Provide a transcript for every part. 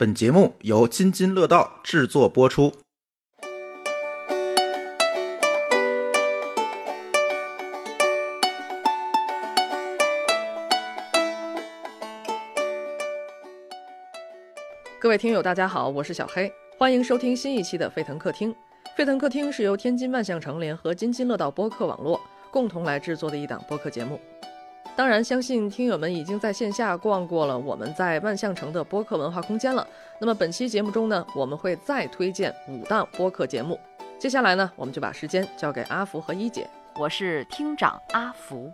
本节目由津津乐道制作播出。各位听友，大家好，我是小黑，欢迎收听新一期的沸腾客厅。沸腾客厅是由天津万象城联合津津乐道播客网络共同来制作的一档播客节目。当然，相信听友们已经在线下逛过了我们在万象城的播客文化空间了。那么本期节目中呢，我们会再推荐五档播客节目。接下来呢，我们就把时间交给阿福和一姐。我是厅长阿福，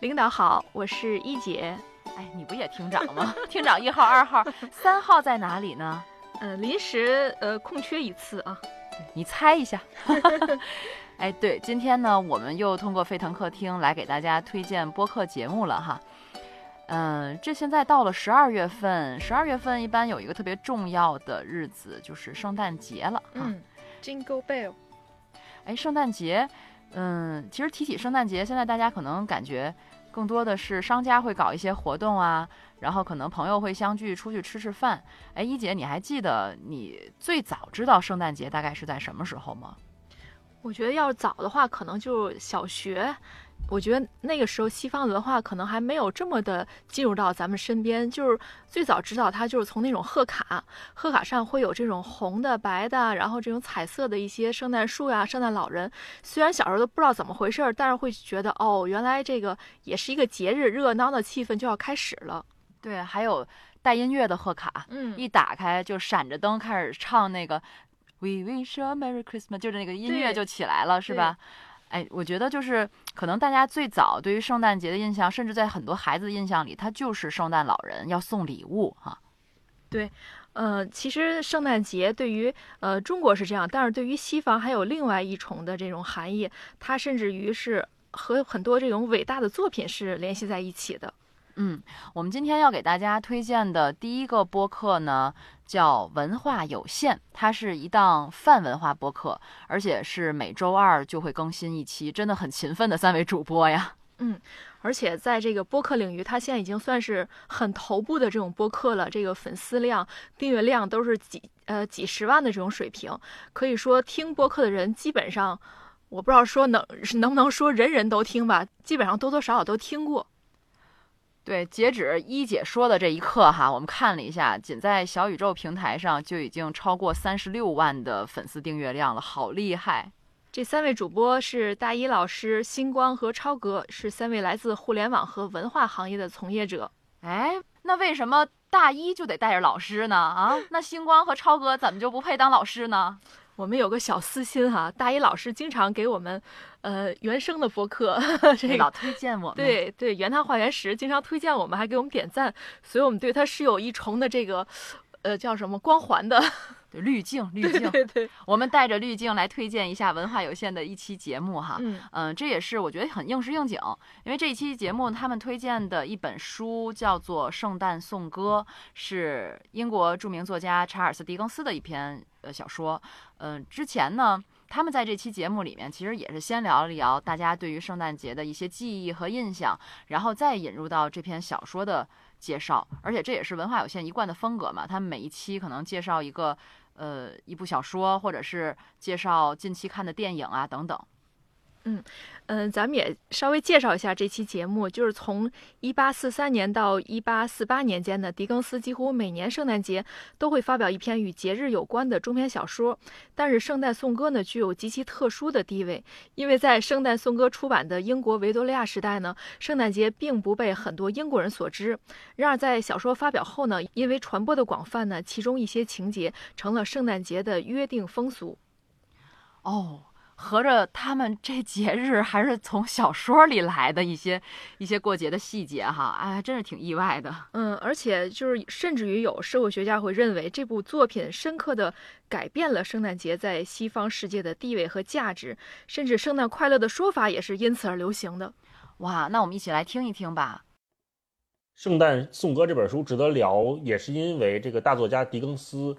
领导好，我是一姐。哎，你不也厅长吗？厅长一号、二号、三号在哪里呢？呃，临时呃空缺一次啊。你猜一下。哎，对，今天呢，我们又通过沸腾客厅来给大家推荐播客节目了哈。嗯，这现在到了十二月份，十二月份一般有一个特别重要的日子，就是圣诞节了。嗯，Jingle Bell。哎，圣诞节，嗯，其实提起圣诞节，现在大家可能感觉更多的是商家会搞一些活动啊，然后可能朋友会相聚出去吃吃饭。哎，一姐，你还记得你最早知道圣诞节大概是在什么时候吗？我觉得要是早的话，可能就小学。我觉得那个时候西方文化可能还没有这么的进入到咱们身边。就是最早知道它，就是从那种贺卡，贺卡上会有这种红的、白的，然后这种彩色的一些圣诞树呀、圣诞老人。虽然小时候都不知道怎么回事，但是会觉得哦，原来这个也是一个节日，热闹的气氛就要开始了。对，还有带音乐的贺卡，嗯，一打开就闪着灯开始唱那个。We wish you a Merry Christmas，就是那个音乐就起来了，是吧？哎，我觉得就是可能大家最早对于圣诞节的印象，甚至在很多孩子的印象里，他就是圣诞老人要送礼物哈。对，呃，其实圣诞节对于呃中国是这样，但是对于西方还有另外一重的这种含义，它甚至于是和很多这种伟大的作品是联系在一起的。嗯，我们今天要给大家推荐的第一个播客呢，叫文化有限，它是一档泛文化播客，而且是每周二就会更新一期，真的很勤奋的三位主播呀。嗯，而且在这个播客领域，它现在已经算是很头部的这种播客了，这个粉丝量、订阅量都是几呃几十万的这种水平，可以说听播客的人基本上，我不知道说能能不能说人人都听吧，基本上多多少少都听过。对，截止一姐说的这一刻哈，我们看了一下，仅在小宇宙平台上就已经超过三十六万的粉丝订阅量了，好厉害！这三位主播是大一老师、星光和超哥，是三位来自互联网和文化行业的从业者。哎，那为什么大一就得带着老师呢？啊，那星光和超哥怎么就不配当老师呢？我们有个小私心哈，大一老师经常给我们，呃，原声的播客，这个老推荐我们，对对，原汤化原石，经常推荐我们，还给我们点赞，所以我们对他是有一重的这个，呃，叫什么光环的。滤镜，滤镜，对对，我们带着滤镜来推荐一下文化有限的一期节目哈，嗯。嗯，这也是我觉得很应时应景，因为这一期节目他们推荐的一本书叫做《圣诞颂歌》，是英国著名作家查尔斯·狄更斯的一篇呃小说，嗯，之前呢，他们在这期节目里面其实也是先聊了聊大家对于圣诞节的一些记忆和印象，然后再引入到这篇小说的介绍，而且这也是文化有限一贯的风格嘛，他们每一期可能介绍一个。呃，一部小说，或者是介绍近期看的电影啊，等等。嗯嗯，咱们也稍微介绍一下这期节目，就是从一八四三年到一八四八年间的狄更斯几乎每年圣诞节都会发表一篇与节日有关的中篇小说。但是《圣诞颂歌》呢，具有极其特殊的地位，因为在《圣诞颂歌》出版的英国维多利亚时代呢，圣诞节并不被很多英国人所知。然而在小说发表后呢，因为传播的广泛呢，其中一些情节成了圣诞节的约定风俗。哦。合着他们这节日还是从小说里来的一些一些过节的细节哈，哎，真是挺意外的。嗯，而且就是甚至于有社会学家会认为这部作品深刻的改变了圣诞节在西方世界的地位和价值，甚至“圣诞快乐”的说法也是因此而流行的。哇，那我们一起来听一听吧。《圣诞颂歌》这本书值得聊，也是因为这个大作家狄更斯。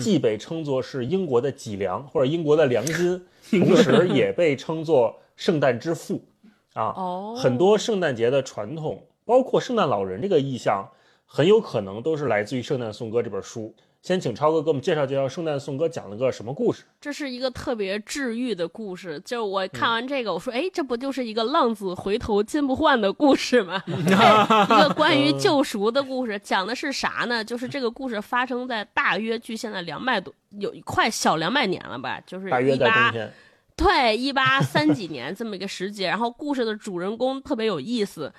既被称作是英国的脊梁或者英国的良心，同时也被称作圣诞之父啊。哦，很多圣诞节的传统，包括圣诞老人这个意象，很有可能都是来自于《圣诞颂歌》这本书。先请超哥给我们介绍介绍《圣诞颂歌》讲了个什么故事。这是一个特别治愈的故事，就是我看完这个，我说，哎，这不就是一个浪子回头金不换的故事吗？一个关于救赎的故事，讲的是啥呢？就是这个故事发生在大约距现在两百多，有快小两百年了吧？就是大约一八在冬天，对，一八三几年这么一个时节，然后故事的主人公特别有意思。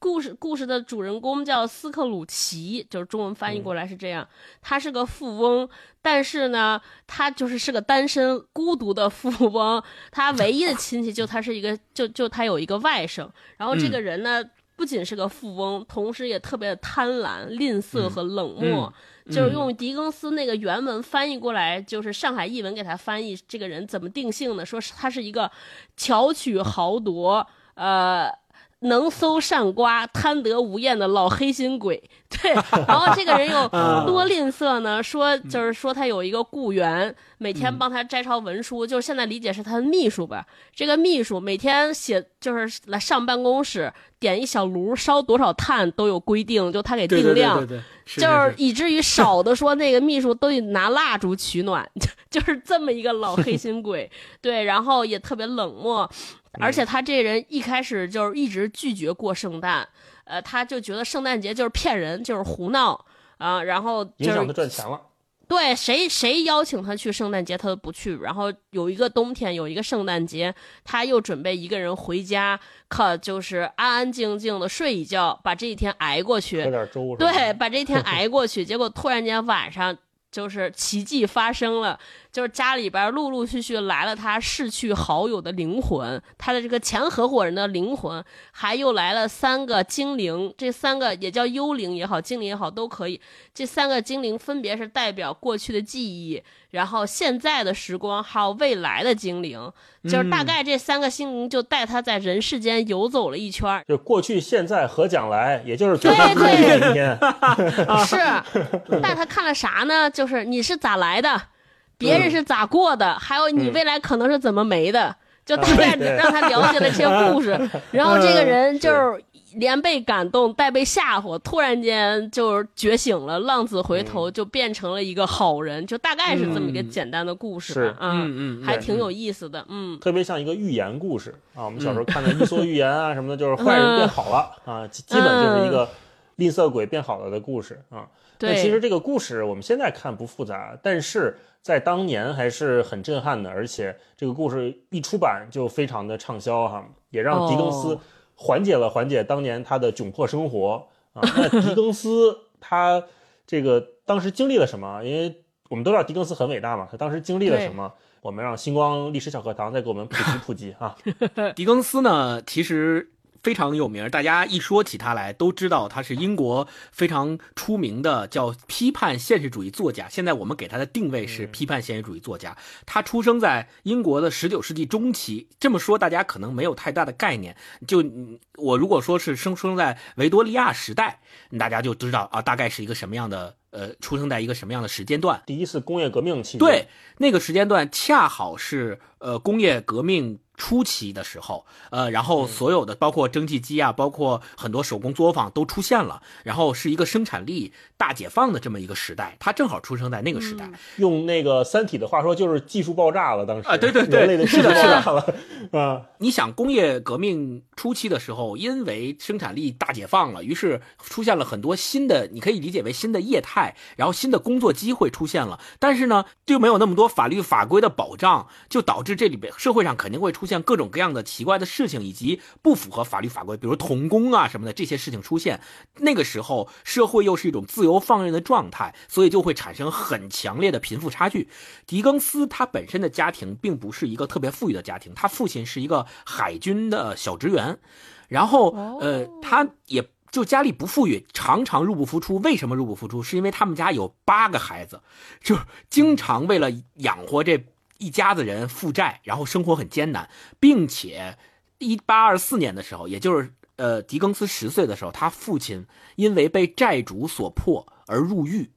故事故事的主人公叫斯克鲁奇，就是中文翻译过来是这样。他是个富翁，但是呢，他就是是个单身孤独的富翁。他唯一的亲戚就他是一个，就就他有一个外甥。然后这个人呢，不仅是个富翁，同时也特别的贪婪、吝啬和冷漠。就是用狄更斯那个原文翻译过来，就是上海译文给他翻译，这个人怎么定性呢？说是他是一个巧取豪夺，呃。能搜善瓜、贪得无厌的老黑心鬼，对。然后这个人又 多吝啬呢？说就是说他有一个雇员，每天帮他摘抄文书，就是现在理解是他的秘书吧。这个秘书每天写，就是来上办公室点一小炉烧多少炭都有规定，就他给定量。对对对对，是就是以至于少的说那个秘书都得拿蜡烛取暖，就是这么一个老黑心鬼，对，然后也特别冷漠，而且他这人一开始就是一直拒绝过圣诞，呃，他就觉得圣诞节就是骗人，就是胡闹啊，然后就影响他是赚钱了。对谁谁邀请他去圣诞节，他都不去。然后有一个冬天，有一个圣诞节，他又准备一个人回家，可就是安安静静的睡一觉，把这一天挨过去。喝点粥？对，把这一天挨过去，结果突然间晚上就是奇迹发生了，就是家里边陆陆续续来了他逝去好友的灵魂，他的这个前合伙人的灵魂，还又来了三个精灵，这三个也叫幽灵也好，精灵也好都可以。这三个精灵分别是代表过去的记忆，然后现在的时光，还有未来的精灵，就是大概这三个精灵就带他在人世间游走了一圈儿。就过去、现在和将来，也就是昨天、今对天、是，但他看了啥呢？就是你是咋来的，别人是咋过的，还有你未来可能是怎么没的，就大概对让他了解了这些故事。然后这个人就是连被感动带被吓唬，突然间就是觉醒了，浪子回头就变成了一个好人，就大概是这么一个简单的故事吧。啊，嗯嗯还挺有意思的。嗯，特别像一个寓言故事啊。我们小时候看的《伊索寓言》啊什么的，就是坏人变好了 啊，基基本就是一个吝啬鬼变好了的故事啊。那对，其实这个故事我们现在看不复杂，但是在当年还是很震撼的，而且这个故事一出版就非常的畅销哈，也让狄更斯哦缓解了缓解当年他的窘迫生活啊。那狄更斯 他这个当时经历了什么？因为我们都知道狄更斯很伟大嘛，他当时经历了什么？我们让星光历史小课堂再给我们普及普及啊。狄更斯呢，其实非常有名，大家一说起他来都知道他是英国非常出名的叫批判现实主义作家。现在我们给他的定位是批判现实主义作家。他出生在英国的十九世纪中期，这么说大家可能没有太大的概念。就嗯我如果说是生生在维多利亚时代，大家就知道啊，大概是一个什么样的呃，出生在一个什么样的时间段。第一次工业革命期间，对，那个时间段恰好是呃工业革命初期的时候，呃，然后所有的包括蒸汽机啊，包括很多手工作坊都出现了，然后是一个生产力大解放的这么一个时代，他正好出生在那个时代。用那个《三体》的话说，就是技术爆炸了。当时啊对对对是的是的啊。你想，工业革命初期的时候，因为生产力大解放了，于是出现了很多新的，你可以理解为新的业态，然后新的工作机会出现了。但是呢，就没有那么多法律法规的保障，就导致这里边社会上肯定会出现各种各样的奇怪的事情，以及不符合法律法规，比如童工啊什么的这些事情出现。那个时候，社会又是一种自由放任的状态，所以就会产生很强烈的贫富差距。狄更斯他本身的家庭并不是一个特别富裕的家庭，他父亲是一个海军的小职员，然后呃，他也就家里不富裕，常常入不敷出。为什么入不敷出？是因为他们家有八个孩子，就经常为了养活这一家子人负债，然后生活很艰难，并且一八二四年的时候，也就是呃狄更斯十岁的时候，他父亲因为被债主所迫而入狱。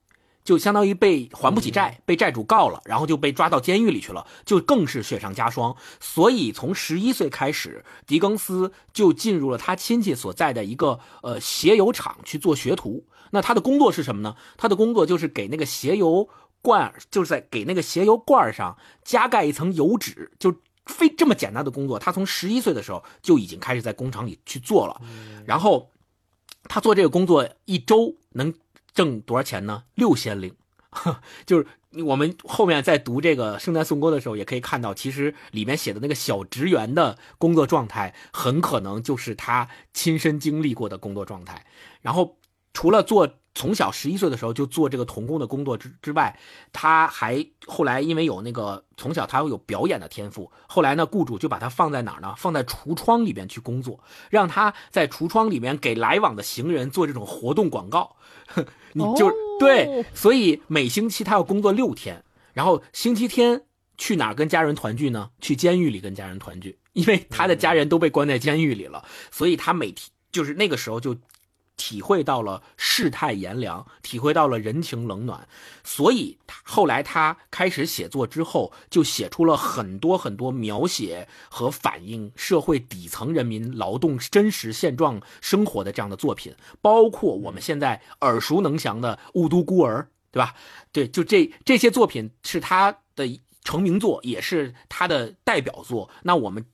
就相当于被还不起债，被债主告了，然后就被抓到监狱里去了，就更是雪上加霜。所以从十一岁开始，狄更斯就进入了他亲戚所在的一个呃鞋油厂去做学徒。那他的工作是什么呢？他的工作就是给那个鞋油罐，就是在给那个鞋油罐上加盖一层油脂，就非这么简单的工作。他从十一岁的时候就已经开始在工厂里去做了，然后他做这个工作一周能挣多少钱呢？六先令，就是我们后面在读这个《圣诞颂歌》的时候，也可以看到，其实里面写的那个小职员的工作状态，很可能就是他亲身经历过的工作状态。然后除了做从小十一岁的时候就做这个童工的工作之之外，他还后来因为有那个从小他有表演的天赋，后来呢，雇主就把他放在哪儿呢？放在橱窗里边去工作，让他在橱窗里面给来往的行人做这种活动广告。你就、哦对，所以每星期他要工作六天，然后星期天去哪儿跟家人团聚呢？去监狱里跟家人团聚，因为他的家人都被关在监狱里了，所以他每天就是那个时候就体会到了世态炎凉，体会到了人情冷暖，所以他后来他开始写作之后，就写出了很多很多描写和反映社会底层人民劳动真实现状生活的这样的作品，包括我们现在耳熟能详的《雾都孤儿》，对吧？对，就这这些作品是他的成名作，也是他的代表作。那我们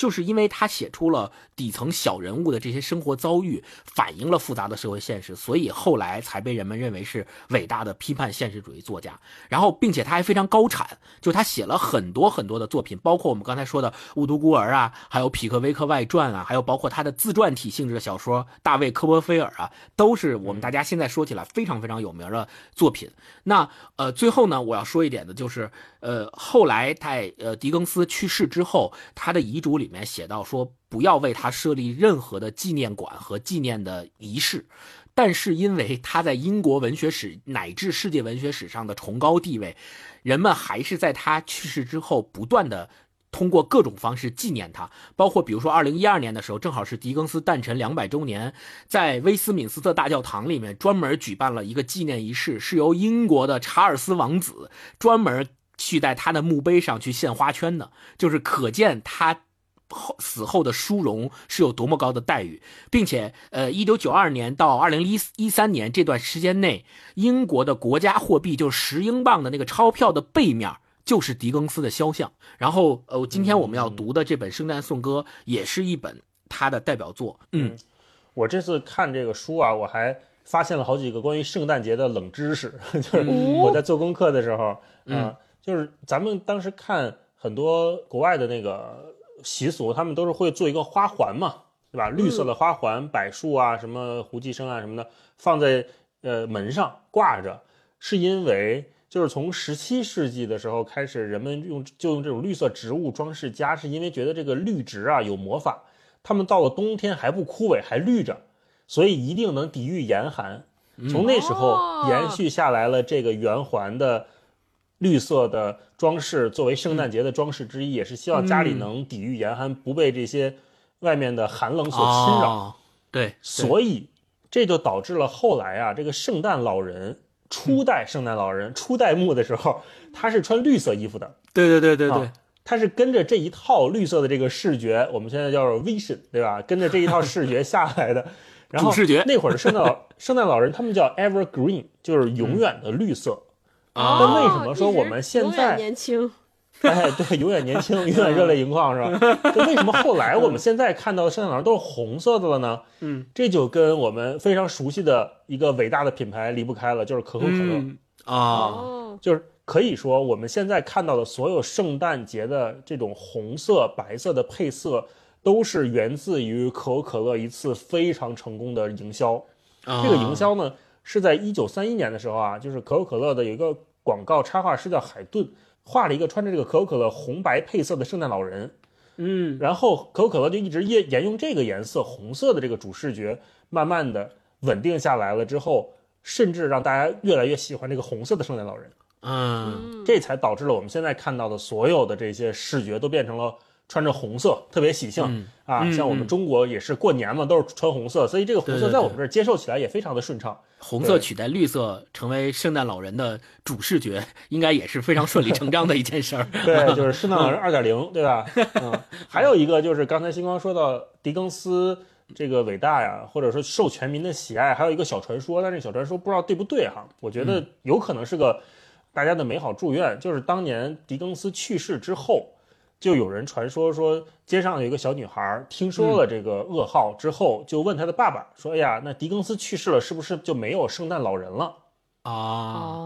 就是因为他写出了底层小人物的这些生活遭遇，反映了复杂的社会现实，所以后来才被人们认为是伟大的批判现实主义作家。然后，并且他还非常高产，就他写了很多很多的作品，包括我们刚才说的《雾都孤儿》啊，还有《匹克威克外传》啊，还有包括他的自传体性质的小说《大卫科波菲尔》啊，都是我们大家现在说起来非常非常有名的作品。那呃，最后呢，我要说一点的就是，呃，后来在呃狄更斯去世之后，他的遗嘱里里面写到说，不要为他设立任何的纪念馆和纪念的仪式。但是因为他在英国文学史乃至世界文学史上的崇高地位，人们还是在他去世之后不断的通过各种方式纪念他，包括比如说二零一二年的时候，正好是狄更斯诞辰两百周年，在威斯敏斯特大教堂里面专门举办了一个纪念仪式，是由英国的查尔斯王子专门去在他的墓碑上去献花圈的，就是可见他。后死后的殊荣是有多么高的待遇，并且，呃，一九九二年到二零一一三年这段时间内，英国的国家货币就是十英镑的那个钞票的背面就是狄更斯的肖像。然后，呃，今天我们要读的这本《圣诞颂歌》也是一本他的代表作。嗯，我这次看这个书啊，我还发现了好几个关于圣诞节的冷知识，就是我在做功课的时候，嗯啊就是咱们当时看很多国外的那个习俗，他们都是会做一个花环嘛，对吧？绿色的花环，柏树啊，什么胡姬生啊什么的，放在呃门上挂着，是因为就是从十七世纪的时候开始，人们用就用这种绿色植物装饰家，是因为觉得这个绿植啊有魔法，他们到了冬天还不枯萎，还绿着，所以一定能抵御严寒。从那时候哦延续下来了这个圆环的绿色的装饰，作为圣诞节的装饰之一，也是希望家里能抵御严寒，不被这些外面的寒冷所侵扰。哦、对，所以这就导致了后来啊，这个圣诞老人初代圣诞老人初代墓的时候，他是穿绿色衣服的。对对对对对，啊他是跟着这一套绿色的这个视觉，我们现在叫做 vision，对吧？跟着这一套视觉下来的。然 后主视觉那会儿的圣诞老圣诞老人，他们叫 evergreen，就是永远的绿色。啊但为什么说我们现在年轻？哎，对，永远年轻，永远热泪盈眶，是吧？就为什么后来我们现在看到的圣诞老人都是红色的了呢？嗯，这就跟我们非常熟悉的一个伟大的品牌离不开了，就是可口可乐。嗯啊，哦，就是可以说，我们现在看到的所有圣诞节的这种红色、白色的配色，都是源自于可口可乐一次非常成功的营销。啊这个营销呢，是在一九三一年的时候啊，就是可口可乐的有一个广告插画师叫海顿，画了一个穿着这个可口可乐红白配色的圣诞老人。嗯然后可口可乐就一直沿沿用这个颜色红色的这个主视觉，慢慢的稳定下来了之后，甚至让大家越来越喜欢这个红色的圣诞老人。嗯这才导致了我们现在看到的所有的这些视觉都变成了穿着红色，特别喜庆、嗯啊。嗯像我们中国也是过年嘛，都是穿红色，所以这个红色在我们这儿接受起来也非常的顺畅。红色取代绿色成为圣诞老人的主视觉，应该也是非常顺理成章的一件事儿。对，就是圣诞老人 二点零，对吧？嗯，还有一个就是刚才星光说到狄更斯这个伟大呀，或者说受全民的喜爱，还有一个小传说，但是小传说不知道对不对哈？我觉得有可能是个大家的美好祝愿，就是当年狄更斯去世之后，就有人传说说街上有一个小女孩听说了这个噩耗之后，就问她的爸爸说：“哎呀，那狄更斯去世了，是不是就没有圣诞老人了？”啊，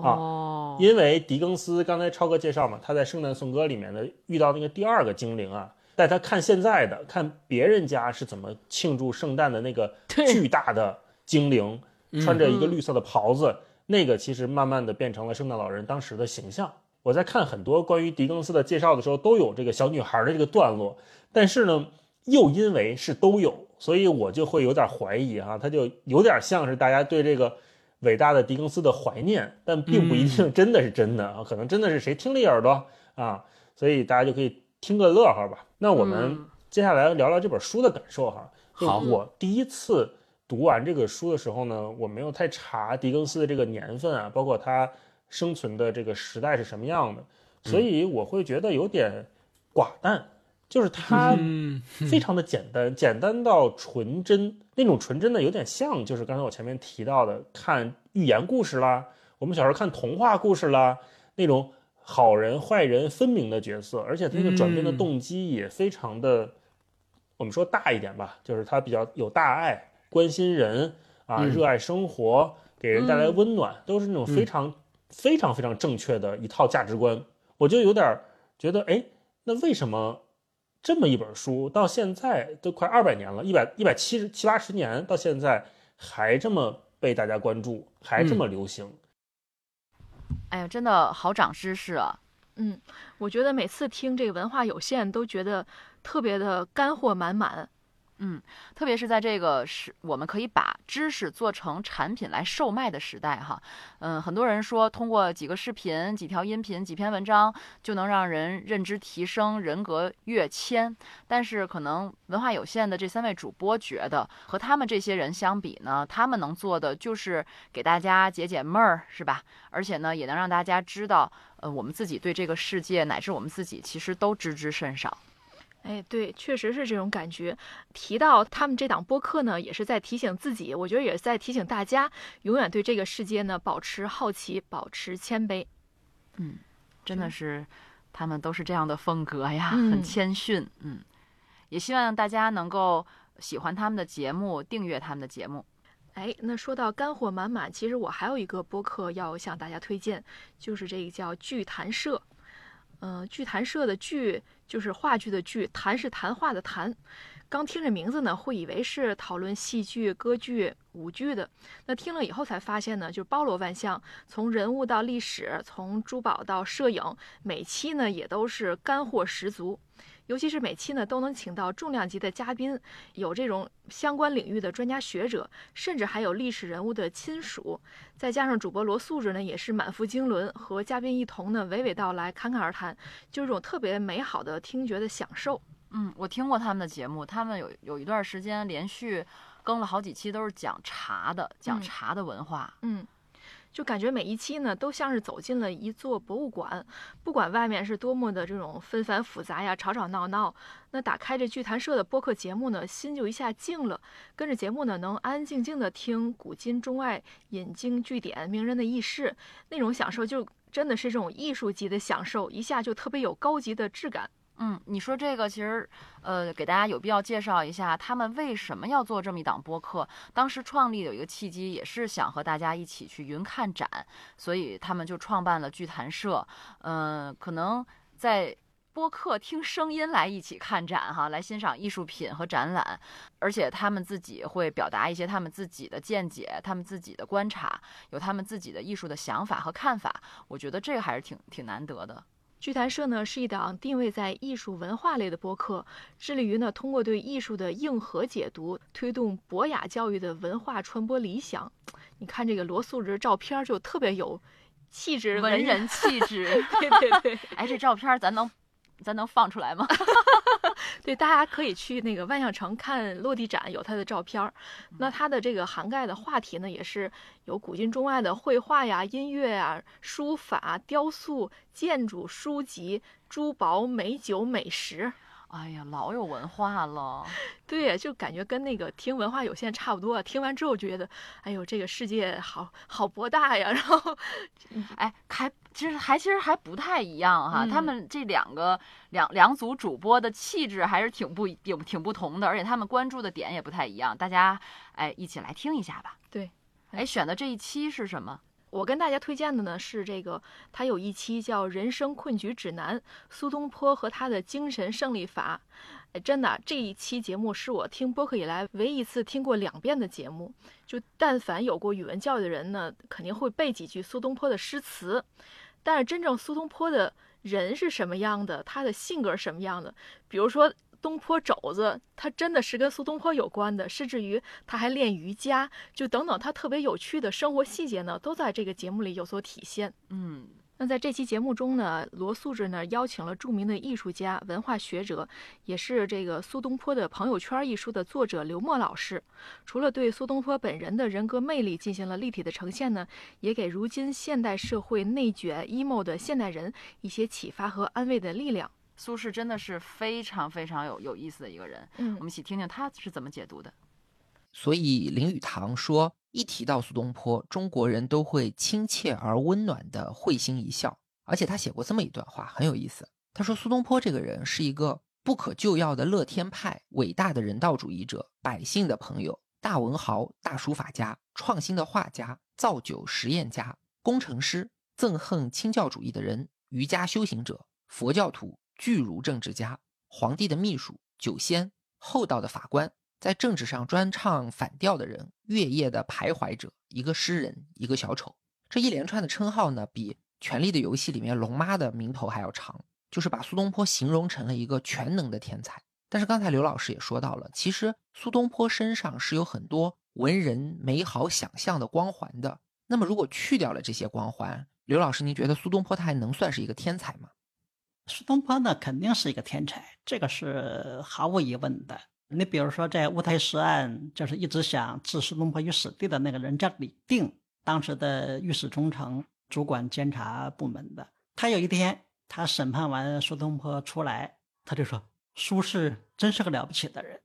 啊，因为狄更斯刚才超哥介绍嘛，他在《圣诞颂歌》里面的遇到那个第二个精灵啊，带他看现在的，看别人家是怎么庆祝圣诞的那个巨大的精灵，穿着一个绿色的袍子，那个其实慢慢的变成了圣诞老人当时的形象。我在看很多关于狄更斯的介绍的时候，都有这个小女孩的这个段落，但是呢，又因为是都有，所以我就会有点怀疑哈、他就有点像是大家对这个伟大的狄更斯的怀念，但并不一定真的是真的啊，可能真的是谁听了一耳朵啊，所以大家就可以听个乐呵吧。那我们嗯接下来聊聊这本书的感受哈。就好我第一次读完这个书的时候呢，我没有太查狄更斯的这个年份啊，包括他生存的这个时代是什么样的，所以我会觉得有点寡淡，就是他嗯，非常的简单，简单到纯真。那种纯真的，有点像就是刚才我前面提到的看寓言故事啦，我们小时候看童话故事啦，那种好人坏人分明的角色，而且他那个转变的嗯。动机也非常的，我们说大一点吧，就是他比较有大爱，关心人啊，嗯。热爱生活，给人带来嗯。温暖，都是那种非常、非常非常正确的一套价值观。我就有点儿觉得，哎，那为什么这么一本书到现在都快二百年了，一百一百七十七八十年到现在还这么被大家关注，还这么流行？哎呀，真的好长知识啊！嗯，我觉得每次听这个文化有限，都觉得特别的干货满满。嗯特别是在这个是，我们可以把知识做成产品来售卖的时代，哈，嗯，很多人说通过几个视频、几条音频、几篇文章就能让人认知提升、人格跃迁，但是可能文化有限的这三位主播觉得，和他们这些人相比呢，他们能做的就是给大家解解闷儿，是吧？而且呢，也能让大家知道，呃，我们自己对这个世界乃至我们自己其实都知之甚少。哎，对，确实是这种感觉。提到他们这档播客呢，也是在提醒自己，我觉得也是在提醒大家，永远对这个世界呢保持好奇，保持谦卑。嗯，真的是，他们都是这样的风格呀，嗯很谦逊。嗯，也希望大家能够喜欢他们的节目，订阅他们的节目。哎，那说到干货满满，其实我还有一个播客要向大家推荐，就是这个叫剧谈社。嗯、剧谈社的剧就是话剧的剧，谈是谈话的谈。刚听这名字呢，会以为是讨论戏剧、歌剧、舞剧的。那听了以后才发现呢，就是包罗万象，从人物到历史，从珠宝到摄影，每期呢也都是干货十足。尤其是每期呢都能请到重量级的嘉宾，有这种相关领域的专家学者，甚至还有历史人物的亲属，再加上主播罗素质呢也是满腹经纶，和嘉宾一同呢娓娓道来，侃侃而谈，就是这种特别美好的听觉的享受。嗯，我听过他们的节目，他们有有一段时间连续更了好几期，都是讲茶的，讲嗯茶的文化。嗯，就感觉每一期呢都像是走进了一座博物馆，不管外面是多么的这种纷繁复杂呀、吵吵闹闹，那打开这剧谈社的播客节目呢，心就一下静了，跟着节目呢能安安静静的听古今中外引经据典、名人的轶事，那种享受就真的是这种艺术级的享受，一下就特别有高级的质感。嗯，你说这个其实，呃，给大家有必要介绍一下，他们为什么要做这么一档播客？当时创立有一个契机，也是想和大家一起去云看展，所以他们就创办了剧谈社。嗯、可能在播客听声音来一起看展哈，来欣赏艺术品和展览，而且他们自己会表达一些他们自己的见解、他们自己的观察，有他们自己的艺术的想法和看法。我觉得这个还是挺挺难得的。剧谈社呢是一档定位在艺术文化类的播客，致力于呢通过对艺术的硬核解读，推动博雅教育的文化传播理想。你看这个罗素这照片儿就特别有气质，文人气质，对对对哎，这照片儿咱能咱能放出来吗？对，大家可以去那个万象城看落地展，有他的照片儿。那他的这个涵盖的话题呢，也是有古今中外的绘画呀、音乐呀、书法、雕塑、建筑、书籍、珠宝、美酒、美食。哎呀，老有文化了。对，就感觉跟那个听文化有限差不多。听完之后觉得，哎呦，这个世界好好博大呀。然后，哎，还其实还其实还不太一样哈。嗯他们这两个两两组主播的气质还是挺不挺挺不同的，而且他们关注的点也不太一样。大家哎，一起来听一下吧。对，哎，选的这一期是什么？我跟大家推荐的呢是这个，他有一期叫《人生困局指南》，苏东坡和他的精神胜利法。哎，真的，这一期节目是我听播客以来唯一一次听过两遍的节目。就但凡有过语文教育的人呢，肯定会背几句苏东坡的诗词。但是真正苏东坡的人是什么样的，他的性格是什么样的，比如说。东坡肘子，他真的是跟苏东坡有关的，甚至于他还练瑜伽，就等等，他特别有趣的生活细节呢，都在这个节目里有所体现。嗯，那在这期节目中呢，罗素志呢邀请了著名的艺术家、文化学者，也是这个苏东坡的朋友圈一书的作者刘墨老师。除了对苏东坡本人的人格魅力进行了立体的呈现呢，也给如今现代社会内卷 emo 的现代人一些启发和安慰的力量。苏轼真的是非常非常有有意思的一个人。嗯我们一起听听他是怎么解读的。所以林语堂说，一提到苏东坡，中国人都会亲切而温暖的会心一笑。而且他写过这么一段话，很有意思。他说苏东坡这个人是一个不可救药的乐天派，伟大的人道主义者，百姓的朋友，大文豪、大书法家，创新的画家，造酒实验家，工程师，憎恨清教主义的人，瑜伽修行者，佛教徒，巨儒政治家，皇帝的秘书，酒仙，厚道的法官，在政治上专唱反调的人，月夜的徘徊者，一个诗人，一个小丑。这一连串的称号呢，比《权力的游戏》里面龙妈的名头还要长，就是把苏东坡形容成了一个全能的天才。但是刚才刘老师也说到了，其实苏东坡身上是有很多文人美好想象的光环的。那么如果去掉了这些光环，刘老师，您觉得苏东坡他还能算是一个天才吗？苏东坡呢，肯定是一个天才，这个是毫无疑问的。你比如说，在乌台诗案，就是一直想置苏东坡于死地的那个人叫李定，当时的御史中丞，主管监察部门的。他有一天，他审判完苏东坡出来，他就说：“苏轼真是个了不起的人。”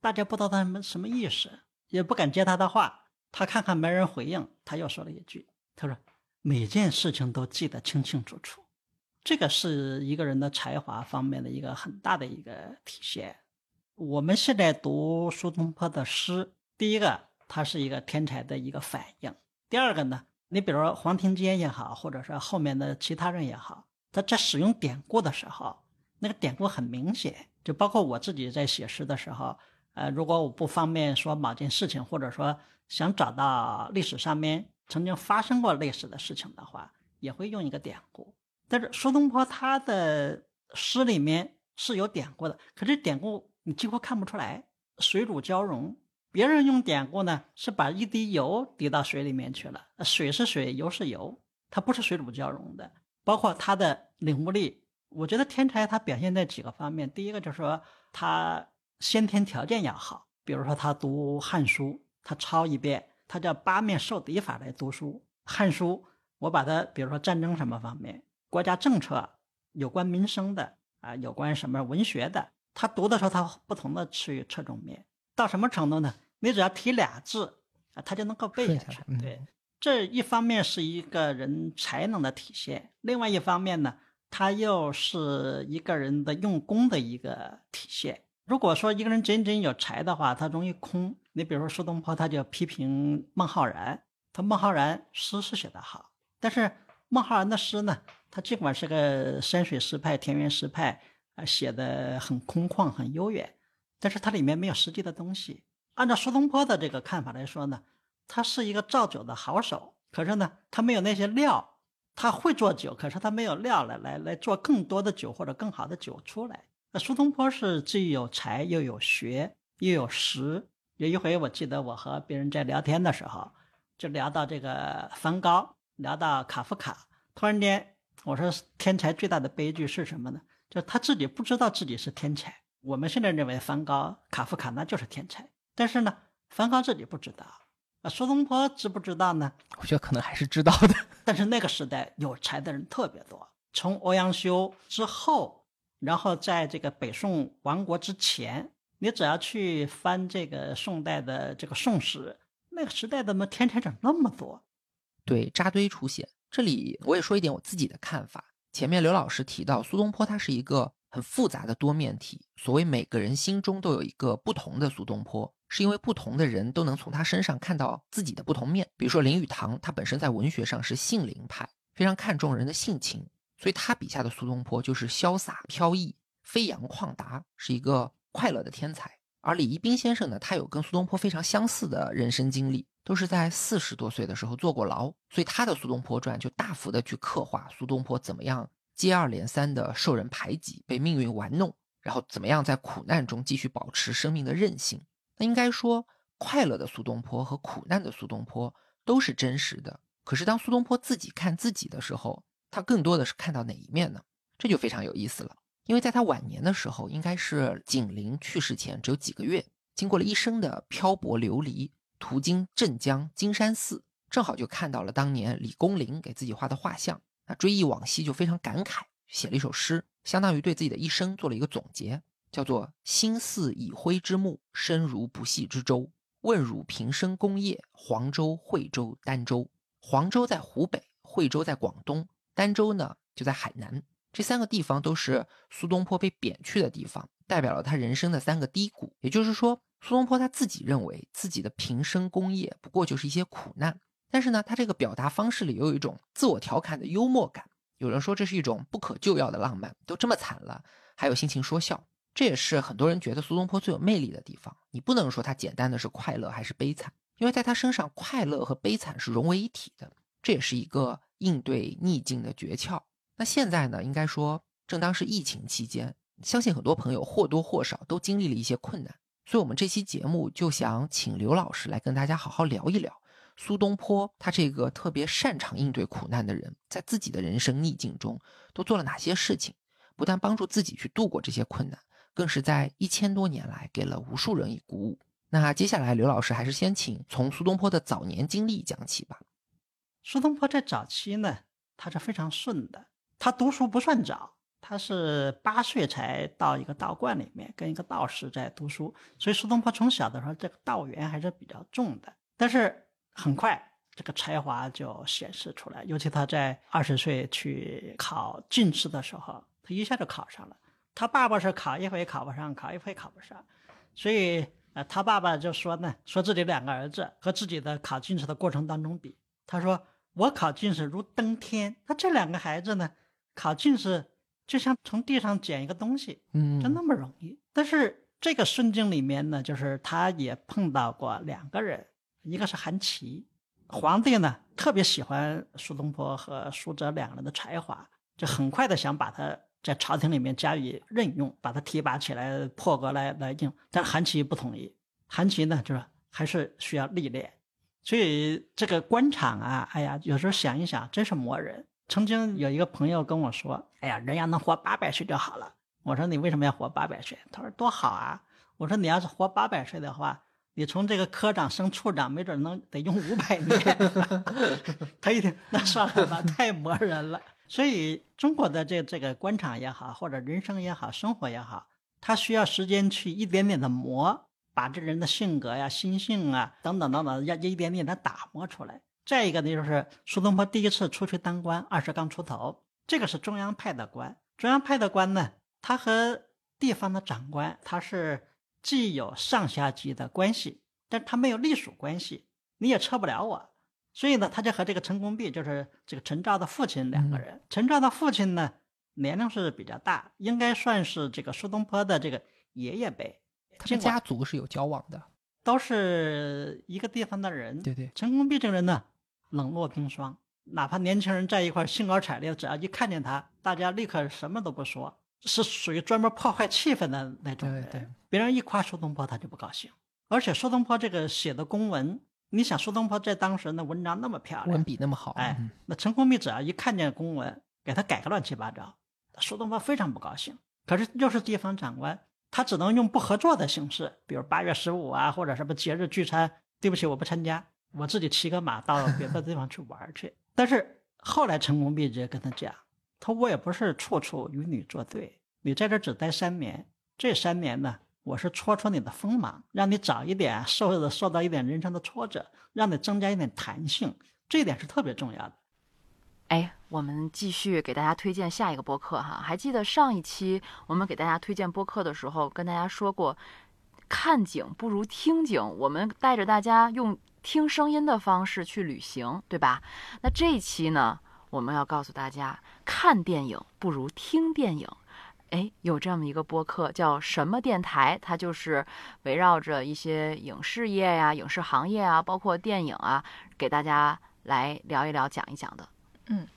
大家不知道他们什么意思，也不敢接他的话。他看看没人回应，他又说了一句：“他说每件事情都记得清清楚楚。”这个是一个人的才华方面的一个很大的一个体现。我们现在读苏东坡的诗，第一个，他是一个天才的一个反应；第二个呢，你比如说黄庭坚也好，或者说后面的其他人也好，他在使用典故的时候，那个典故很明显。就包括我自己在写诗的时候，呃，如果我不方便说某件事情，或者说想找到历史上面曾经发生过类似的事情的话，也会用一个典故。但是苏东坡他的诗里面是有典故的，可是典故你几乎看不出来。水乳交融，别人用典故呢是把一滴油滴到水里面去了，水是水，油是油，它不是水乳交融的。包括他的领悟力，我觉得天才他表现在几个方面。第一个就是说他先天条件要好，比如说他读《汉书》，他抄一遍，他叫八面受敌法来读书。《汉书》，我把它比如说战争什么方面。国家政策有关民生的啊，有关什么文学的，他读的时候，他不同的去侧重面到什么程度呢？你只要提俩字啊，他就能够背下去。嗯对，这一方面是一个人才能的体现，另外一方面呢，他又是一个人的用功的一个体现。如果说一个人仅仅有才的话，他容易空。你比如说苏东坡，他就批评孟浩然，他孟浩然诗是写得好，但是孟浩然的诗呢？他尽管是个山水诗派、田园诗派，啊，写的很空旷、很悠远，但是它里面没有实际的东西。按照苏东坡的这个看法来说呢，他是一个造酒的好手，可是呢，他没有那些料，他会做酒，可是他没有料来来来做更多的酒或者更好的酒出来。那苏东坡是既有才又有学又有识。有一回我记得我和别人在聊天的时候，就聊到这个梵高，聊到卡夫卡，突然间。我说天才最大的悲剧是什么呢？就是他自己不知道自己是天才。我们现在认为梵高、卡夫卡那就是天才，但是呢，梵高自己不知道。啊，苏东坡知不知道呢？我觉得可能还是知道的。但是那个时代有才的人特别多。从欧阳修之后，然后在这个北宋亡国之前，你只要去翻这个宋代的这个宋史，那个时代怎么天才怎么那么多？对，扎堆出现。这里我也说一点我自己的看法。前面刘老师提到苏东坡，他是一个很复杂的多面体。所谓每个人心中都有一个不同的苏东坡，是因为不同的人都能从他身上看到自己的不同面。比如说林语堂，他本身在文学上是性灵派，非常看重人的性情，所以他笔下的苏东坡就是潇洒飘逸、飞扬旷达，是一个快乐的天才。而李一冰先生呢，他有跟苏东坡非常相似的人生经历。都是在四十多岁的时候坐过牢，所以他的《苏东坡传》就大幅的去刻画苏东坡怎么样接二连三的受人排挤、被命运玩弄，然后怎么样在苦难中继续保持生命的韧性。那应该说，快乐的苏东坡和苦难的苏东坡都是真实的。可是当苏东坡自己看自己的时候，他更多的是看到哪一面呢？这就非常有意思了。因为在他晚年的时候，应该是景陵去世前只有几个月，经过了一生的漂泊流离。途经镇江金山寺，正好就看到了当年李公麟给自己画的画像。那追忆往昔，就非常感慨，写了一首诗，相当于对自己的一生做了一个总结，叫做“心似已灰之木，身如不系之舟。问汝平生功业，黄州、惠州、儋州。黄州在湖北，惠州在广东，儋州呢就在海南。这三个地方都是苏东坡被贬去的地方，代表了他人生的三个低谷。也就是说。苏东坡他自己认为自己的平生功业不过就是一些苦难，但是呢，他这个表达方式里又有一种自我调侃的幽默感。有人说这是一种不可救药的浪漫，都这么惨了，还有心情说笑。这也是很多人觉得苏东坡最有魅力的地方。你不能说他简单的是快乐还是悲惨，因为在他身上，快乐和悲惨是融为一体的。这也是一个应对逆境的诀窍。那现在呢，应该说正当是疫情期间，相信很多朋友或多或少都经历了一些困难。所以，我们这期节目就想请刘老师来跟大家好好聊一聊苏东坡，他这个特别擅长应对苦难的人，在自己的人生逆境中都做了哪些事情？不但帮助自己去度过这些困难，更是在一千多年来给了无数人以鼓舞。那接下来，刘老师还是先请从苏东坡的早年经历讲起吧。苏东坡在早期呢，他是非常顺的，他读书不算早。他是八岁才到一个道观里面，跟一个道士在读书，所以苏东坡从小的时候这个道缘还是比较重的。但是很快这个才华就显示出来，尤其他在二十岁去考进士的时候，他一下就考上了。他爸爸是考一回考不上，考一回考不上，所以呃，他爸爸就说呢，说自己两个儿子和自己的考进士的过程当中比，他说我考进士如登天，他这两个孩子呢，考进士。就像从地上捡一个东西，嗯，就那么容易。但是这个顺境里面呢，就是他也碰到过两个人，一个是韩琦，皇帝呢特别喜欢苏东坡和苏辙两个人的才华，就很快的想把他在朝廷里面加以任用，把他提拔起来破格来来用。但韩琦不同意，韩琦呢就是还是需要历练，所以这个官场啊，哎呀，有时候想一想，真是磨人。曾经有一个朋友跟我说：“哎呀，人要能活八百岁就好了。”我说：“你为什么要活八百岁？”他说：“多好啊！”我说：“你要是活八百岁的话，你从这个科长升处长，没准能得用五百年。”他一听，那算了吧，太磨人了。所以中国的这这个官场也好，或者人生也好，生活也好，他需要时间去一点点的磨，把这人的性格呀、心性啊等等等等，要一点点的打磨出来。再一个呢，就是苏东坡第一次出去当官，二十刚出头，这个是中央派的官。中央派的官呢，他和地方的长官，他是既有上下级的关系，但他没有隶属关系，你也撤不了我。所以呢，他就和这个陈公弼，就是这个陈照的父亲两个人。陈照的父亲呢，年龄是比较大，应该算是这个苏东坡的这个爷爷辈。他们家族是有交往的，都是一个地方的人。对对，陈公弼这个人呢。冷落冰霜，哪怕年轻人在一块兴高采烈，只要一看见他，大家立刻什么都不说，是属于专门破坏气氛的那种人。对对，别人一夸苏东坡，他就不高兴。而且苏东坡这个写的公文，你想苏东坡在当时那文章那么漂亮，文笔那么好，哎，那陈公弼只要一看见公文，给他改个乱七八糟，苏东坡非常不高兴。可是又是地方长官，他只能用不合作的形式，比如八月十五啊，或者什么节日聚餐，对不起，我不参加。我自己骑个马到别的地方去玩去，但是后来陈公弼直接跟他讲，他说我也不是处处与你作对，你在这只待三年，这三年呢，我是戳戳你的锋芒，让你早一点受受到一点人生的挫折，让你增加一点弹性，这一点是特别重要的。哎，我们继续给大家推荐下一个播客哈。还记得上一期我们给大家推荐播客的时候，跟大家说过，看景不如听景，我们带着大家用听声音的方式去旅行，对吧？那这一期呢，我们要告诉大家，看电影不如听电影。哎，有这么一个播客叫什么电台，它就是围绕着一些影视业呀、影视行业啊，包括电影啊，给大家来聊一聊、讲一讲的。嗯，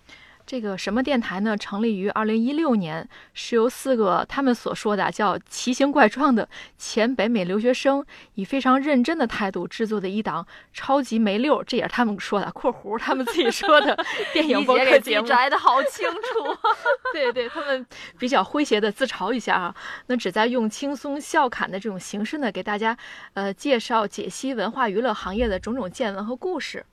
这个什么电台呢？成立于二零一六年，是由四个他们所说的叫奇形怪状的前北美留学生，以非常认真的态度制作的一档超级没溜，这也是他们说的（括弧他们自己说的 ）电影播客节目。摘的好清楚，对对，他们比较诙谐的自嘲一下啊，那旨在用轻松笑侃的这种形式呢，给大家呃介绍解析文化娱乐行业的种种见闻和故事。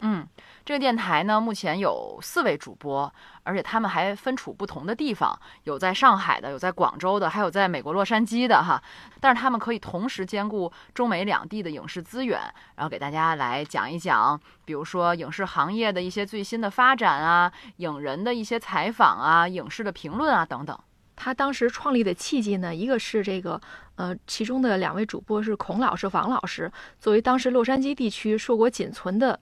嗯。这个电台呢，目前有四位主播，而且他们还分处不同的地方，有在上海的，有在广州的，还有在美国洛杉矶的哈。但是他们可以同时兼顾中美两地的影视资源，然后给大家来讲一讲，比如说影视行业的一些最新的发展啊，影人的一些采访啊，影视的评论啊等等。他当时创立的契机呢，一个是这个，呃，其中的两位主播是孔老师、王老师，作为当时洛杉矶地区硕果仅存的。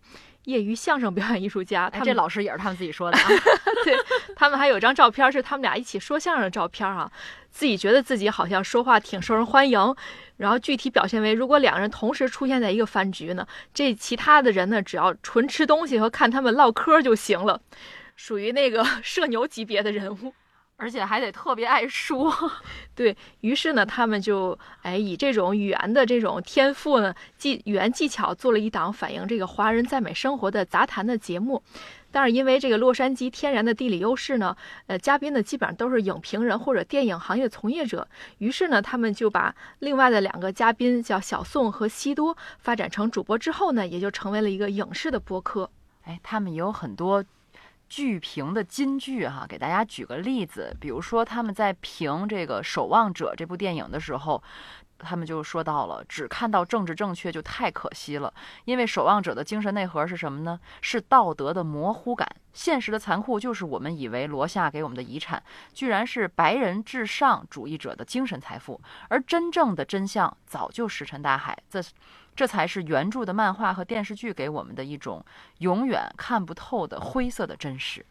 业余相声表演艺术家，他这老师也是他们自己说的啊。对他们还有张照片，是他们俩一起说相声的照片啊。自己觉得自己好像说话挺受人欢迎，然后具体表现为，如果两个人同时出现在一个饭局呢，这其他的人呢，只要纯吃东西和看他们唠嗑就行了，属于那个 社牛级别的人物。而且还得特别爱说，对于是呢，他们就哎以这种语言的这种天赋呢，技语言技巧做了一档反映这个华人在美生活的杂谈的节目。但是因为这个洛杉矶天然的地理优势呢，呃，嘉宾呢基本上都是影评人或者电影行业从业者。于是呢，他们就把另外的两个嘉宾叫小宋和西多发展成主播之后呢，也就成为了一个影视的播客。哎，他们也有很多。剧评的金句哈，给大家举个例子，比如说他们在评这个《守望者》这部电影的时候，他们就说到了，只看到政治正确就太可惜了，因为《守望者》的精神内核是什么呢？是道德的模糊感，现实的残酷就是我们以为罗夏给我们的遗产，居然是白人至上主义者的精神财富，而真正的真相早就石沉大海。这。这才是原著的漫画和电视剧给我们的一种永远看不透的灰色的真实。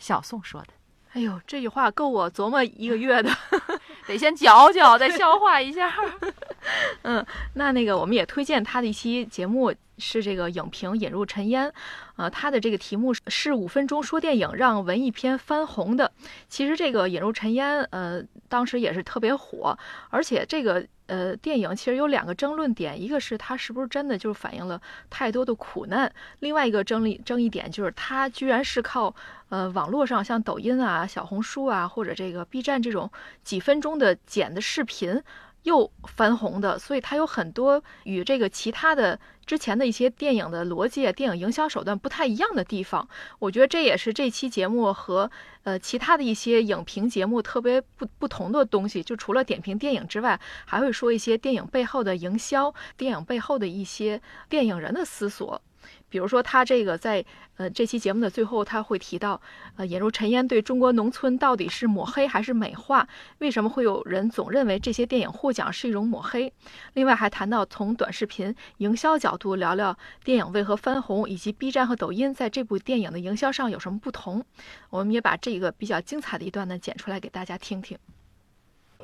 小宋说的：“哎呦，这句话够我琢磨一个月的，得先嚼嚼，再消化一下。”嗯，那那个我们也推荐他的一期节目。是这个影评引入尘烟，呃，他的这个题目是五分钟说电影，让文艺片翻红的。其实这个引入尘烟，呃，当时也是特别火，而且这个呃电影其实有两个争论点，一个是它是不是真的就是反映了太多的苦难，另外一个争议争议点就是它居然是靠呃网络上像抖音啊、小红书啊或者这个 B 站这种几分钟的剪的视频。又翻红的，所以它有很多与这个其他的之前的一些电影的逻辑、电影营销手段不太一样的地方。我觉得这也是这期节目和呃其他的一些影评节目特别不不同的东西。就除了点评电影之外，还会说一些电影背后的营销、电影背后的一些电影人的思索。比如说，他这个在呃这期节目的最后，他会提到，呃，引入尘烟对中国农村到底是抹黑还是美化？为什么会有人总认为这些电影获奖是一种抹黑？另外还谈到从短视频营销角度聊聊电影为何翻红，以及 B 站和抖音在这部电影的营销上有什么不同？我们也把这个比较精彩的一段呢剪出来给大家听听。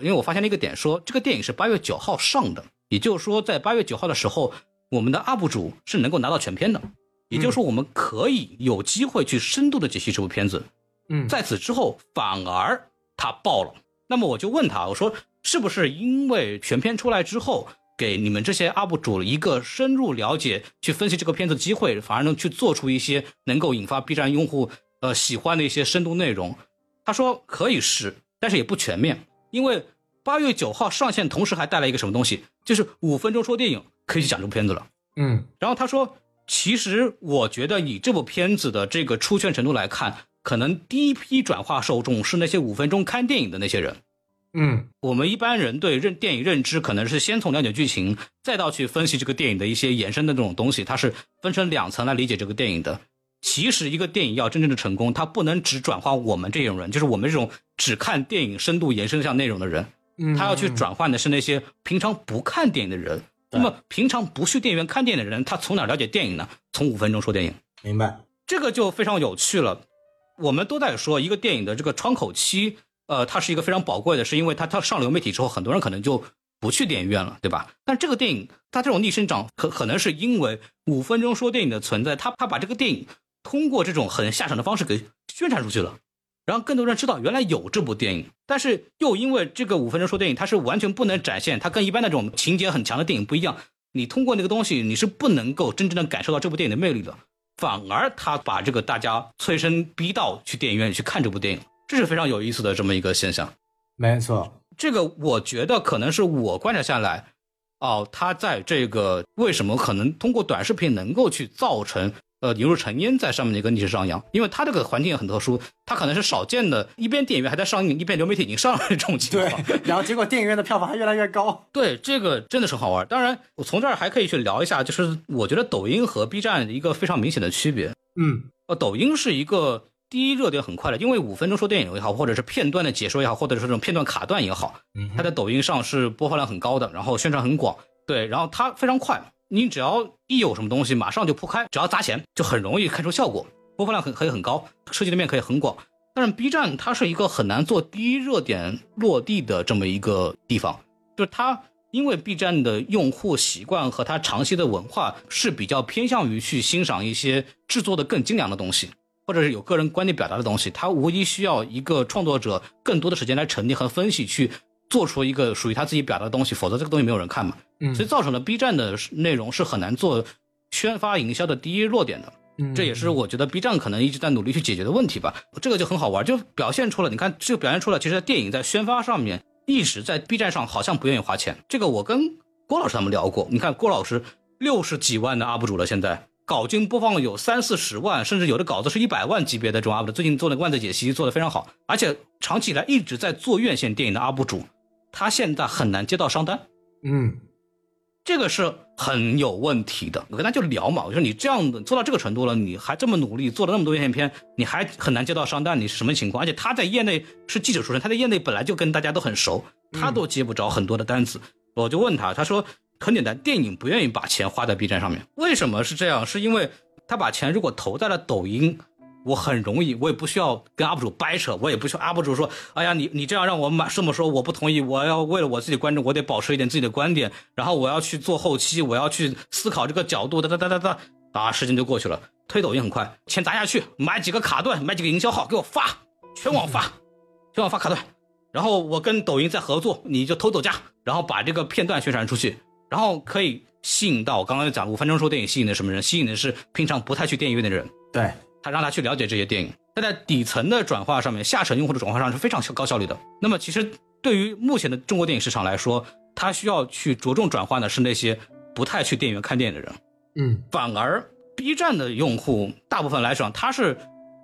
因为我发现了一个点，说这个电影是八月九号上的，也就是说在八月九号的时候。我们的 UP 主是能够拿到全片的，也就是说，我们可以有机会去深度的解析这部片子。嗯，在此之后，反而他爆了。那么我就问他，我说是不是因为全片出来之后，给你们这些 UP 主一个深入了解、去分析这个片子机会，反而能去做出一些能够引发 B 站用户呃喜欢的一些深度内容？他说可以是，但是也不全面，因为八月九号上线，同时还带来一个什么东西，就是五分钟说电影。可以去讲这部片子了，嗯，然后他说，其实我觉得以这部片子的这个出圈程度来看，可能第一批转化受众是那些五分钟看电影的那些人，嗯，我们一般人对认电影认知，可能是先从了解剧情，再到去分析这个电影的一些延伸的这种东西，它是分成两层来理解这个电影的。其实一个电影要真正的成功，它不能只转化我们这种人，就是我们这种只看电影深度延伸向内容的人，他要去转换的是那些平常不看电影的人。那么平常不去电影院看电影的人，他从哪了解电影呢？从五分钟说电影。明白。这个就非常有趣了。我们都在说一个电影的这个窗口期。呃，它是一个非常宝贵的，是因为它它上流媒体之后，很多人可能就不去电影院了，对吧？但这个电影它这种逆生长，可可能是因为五分钟说电影的存在，它它把这个电影通过这种很下场的方式给宣传出去了，然后更多人知道原来有这部电影。但是又因为这个五分钟说电影，它是完全不能展现，它跟一般那种情节很强的电影不一样，你通过那个东西你是不能够真正的感受到这部电影的魅力的，反而他把这个大家催生逼到去电影院去看这部电影。这是非常有意思的这么一个现象，没错，这个我觉得可能是我观察下来，哦，他在这个为什么可能通过短视频能够去造成呃引入成烟在上面的一个逆势上扬，因为它这个环境也很特殊，它可能是少见的，一边电影院还在上映，一边流媒体已经上了这种情况，对，然后结果电影院的票房还越来越高，对，这个真的是好玩。当然，我从这儿还可以去聊一下，就是我觉得抖音和 B 站一个非常明显的区别，嗯，呃，抖音是一个。第一热点很快的，因为五分钟说电影也好，或者是片段的解说也好，或者是这种片段卡段也好，它在抖音上是播放量很高的，然后宣传很广，对，然后它非常快，你只要一有什么东西，马上就铺开，只要砸钱就很容易看出效果，播放量很可以很高，涉及的面可以很广。但是 B 站它是一个很难做第一热点落地的这么一个地方，就是它因为 B 站的用户习惯和它长期的文化是比较偏向于去欣赏一些制作的更精良的东西。或者是有个人观点表达的东西，它无疑需要一个创作者更多的时间来沉淀和分析，去做出一个属于他自己表达的东西，否则这个东西没有人看嘛。嗯，所以造成了 B 站的内容是很难做宣发营销的第一弱点的。嗯，这也是我觉得 B 站可能一直在努力去解决的问题吧。这个就很好玩，就表现出了，你看，就表现出了，其实电影在宣发上面一直在 B 站上好像不愿意花钱。这个我跟郭老师他们聊过，你看郭老师六十几万的 UP 主了，现在。稿均播放有三四十万，甚至有的稿子是一百万级别的这种 UP 主，最近做的万字解析做的非常好，而且长期以来一直在做院线电影的 UP 主，他现在很难接到商单，嗯，这个是很有问题的。我跟他就聊嘛，我说你这样的做到这个程度了，你还这么努力做了那么多院线片，你还很难接到商单，你是什么情况？而且他在业内是记者出身，他在业内本来就跟大家都很熟，他都接不着很多的单子，我就问他，他说。很简单，电影不愿意把钱花在 B 站上面，为什么是这样？是因为他把钱如果投在了抖音，我很容易，我也不需要跟 UP 主掰扯，我也不需要 UP 主说，哎呀，你你这样让我买这么说，我不同意，我要为了我自己观众，我得保持一点自己的观点，然后我要去做后期，我要去思考这个角度，哒哒哒哒哒，啊，时间就过去了。推抖音很快，钱砸下去，买几个卡段，买几个营销号给我发，全网发，全网发卡段，然后我跟抖音再合作，你就偷走家，然后把这个片段宣传出去。然后可以吸引到我刚刚讲五分钟说电影吸引的什么人？吸引的是平常不太去电影院的人。对他让他去了解这些电影。他在底层的转化上面，下沉用户的转化上是非常高效率的。那么其实对于目前的中国电影市场来说，他需要去着重转化的是那些不太去电影院看电影的人。嗯，反而 B 站的用户大部分来讲，他是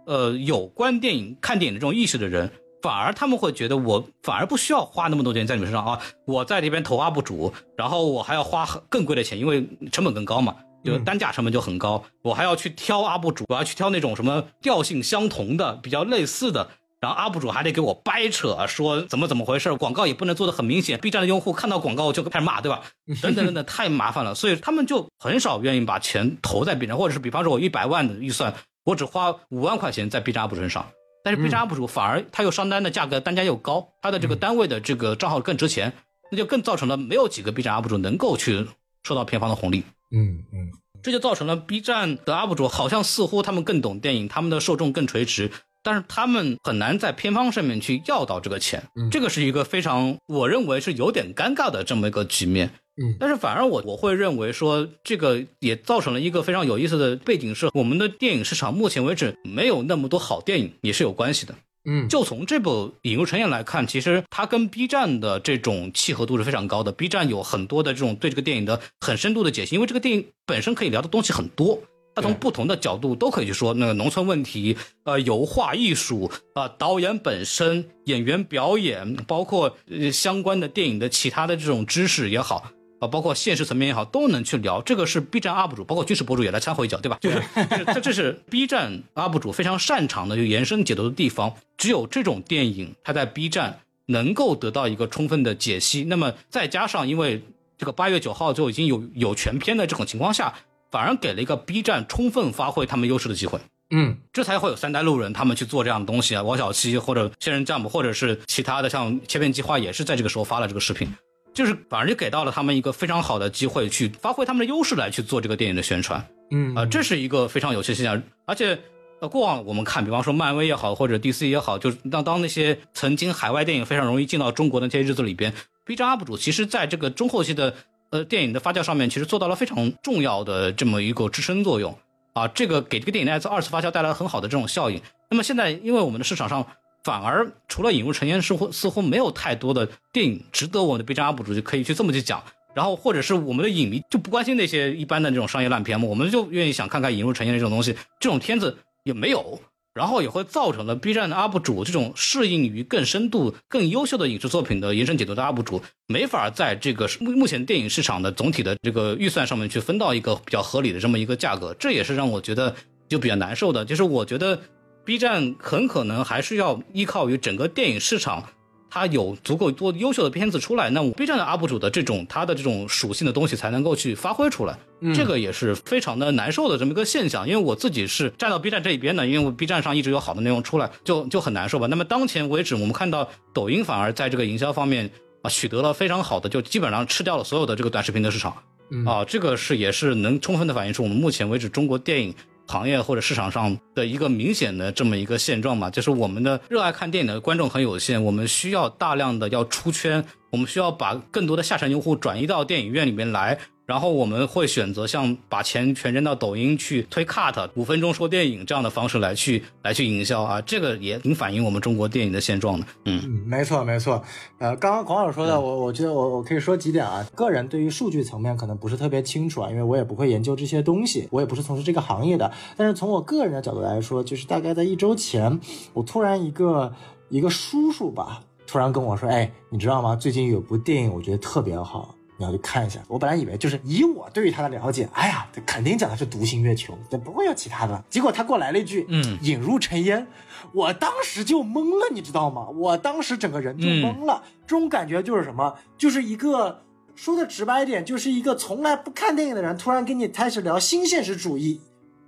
呃有关电影、看电影的这种意识的人。反而他们会觉得我反而不需要花那么多钱在你们身上啊！我在这边投 UP 主，然后我还要花更贵的钱，因为成本更高嘛，就单价成本就很高。我还要去挑 UP 主，我要去挑那种什么调性相同的、比较类似的，然后 UP 主还得给我掰扯，说怎么怎么回事，广告也不能做的很明显。B 站的用户看到广告就开始骂，对吧？等等等等，太麻烦了，所以他们就很少愿意把钱投在 B 站，或者是比方说我一百万的预算，我只花五万块钱在 B 站 UP 主身上。但是 B 站 UP 主反而他又上单的价格单价又高，他的这个单位的这个账号更值钱，那就更造成了没有几个 B 站 UP 主能够去收到片方的红利。嗯嗯，这就造成了 B 站的 UP 主好像似乎他们更懂电影，他们的受众更垂直，但是他们很难在片方上面去要到这个钱。嗯这个是一个非常我认为是有点尴尬的这么一个局面。嗯，但是反而我我会认为说，这个也造成了一个非常有意思的背景，是我们的电影市场目前为止没有那么多好电影，也是有关系的。嗯，就从这部《引入尘烟》来看，其实它跟 B 站的这种契合度是非常高的。B 站有很多的这种对这个电影的很深度的解析，因为这个电影本身可以聊的东西很多。它从不同的角度都可以去说那个农村问题，呃，油画艺术，啊、导演本身、演员表演，包括呃相关的电影的其他的这种知识也好。啊，包括现实层面也好，都能去聊。这个是 B 站 UP 主，包括军事博主也来掺和一脚，对吧？就是，就是这这是 B 站 UP 主非常擅长的就延伸解读的地方。只有这种电影，它在 B 站能够得到一个充分的解析。那么再加上，因为这个八月九号就已经有有全片的这种情况下，反而给了一个 B 站充分发挥他们优势的机会。嗯，这才会有三代路人他们去做这样的东西啊，王小七或者仙人掌或者是其他的像切片计划也是在这个时候发了这个视频，就是反而就给到了他们一个非常好的机会去发挥他们的优势来去做这个电影的宣传。嗯啊、这是一个非常有趣的现象，而且。呃，过往我们看，比方说漫威也好，或者 DC 也好，就是当当那些曾经海外电影非常容易进到中国的那些日子里边，B 站 UP 主其实在这个中后期的呃电影的发酵上面，其实做到了非常重要的这么一个支撑作用啊，这个给这个电影的二次二次发酵带来了很好的这种效应。那么现在，因为我们的市场上反而除了引入尘烟，似乎似乎没有太多的电影值得我们的 B 站 UP 主就可以去这么去讲。然后或者是我们的影迷就不关心那些一般的这种商业烂片嘛，我们就愿意想看看引入尘烟的这种东西，这种片子也没有。然后也会造成了 B 站的 UP 主这种适应于更深度、更优秀的影视作品的延伸解读的 UP 主，没法在这个目目前电影市场的总体的这个预算上面去分到一个比较合理的这么一个价格，这也是让我觉得就比较难受的。就是我觉得 B 站很可能还是要依靠于整个电影市场。它有足够多优秀的片子出来，那我 B 站的 UP 主的这种它的这种属性的东西才能够去发挥出来，嗯这个也是非常的难受的这么一个现象。因为我自己是站到 B 站这一边的，因为我 B 站上一直有好的内容出来，就就很难受吧。那么当前为止，我们看到抖音反而在这个营销方面啊取得了非常好的，就基本上吃掉了所有的这个短视频的市场嗯啊，这个是也是能充分的反映出我们目前为止中国电影。行业或者市场上的一个明显的这么一个现状嘛，就是我们的热爱看电影的观众很有限，我们需要大量的要出圈，我们需要把更多的下沉用户转移到电影院里面来，然后我们会选择像把钱全扔到抖音去推 cut 五分钟说电影这样的方式来去来去营销啊，这个也挺反映我们中国电影的现状的。嗯，没错没错。呃，刚刚孔老师说的，我我觉得我我可以说几点啊。个人对于数据层面可能不是特别清楚啊，因为我也不会研究这些东西，我也不是从事这个行业的。但是从我个人的角度来说，就是大概在一周前，我突然一个一个叔叔吧，突然跟我说，哎，你知道吗？最近有部电影，我觉得特别好。你要去看一下。我本来以为就是以我对于他的了解，哎呀，这肯定讲的是独行月球，这不会有其他的。结果他给我来了一句，嗯引入尘烟，我当时就懵了，你知道吗？我当时整个人就懵了。这种感觉就是什么？就是一个说的直白一点，就是一个从来不看电影的人，突然跟你开始聊新现实主义。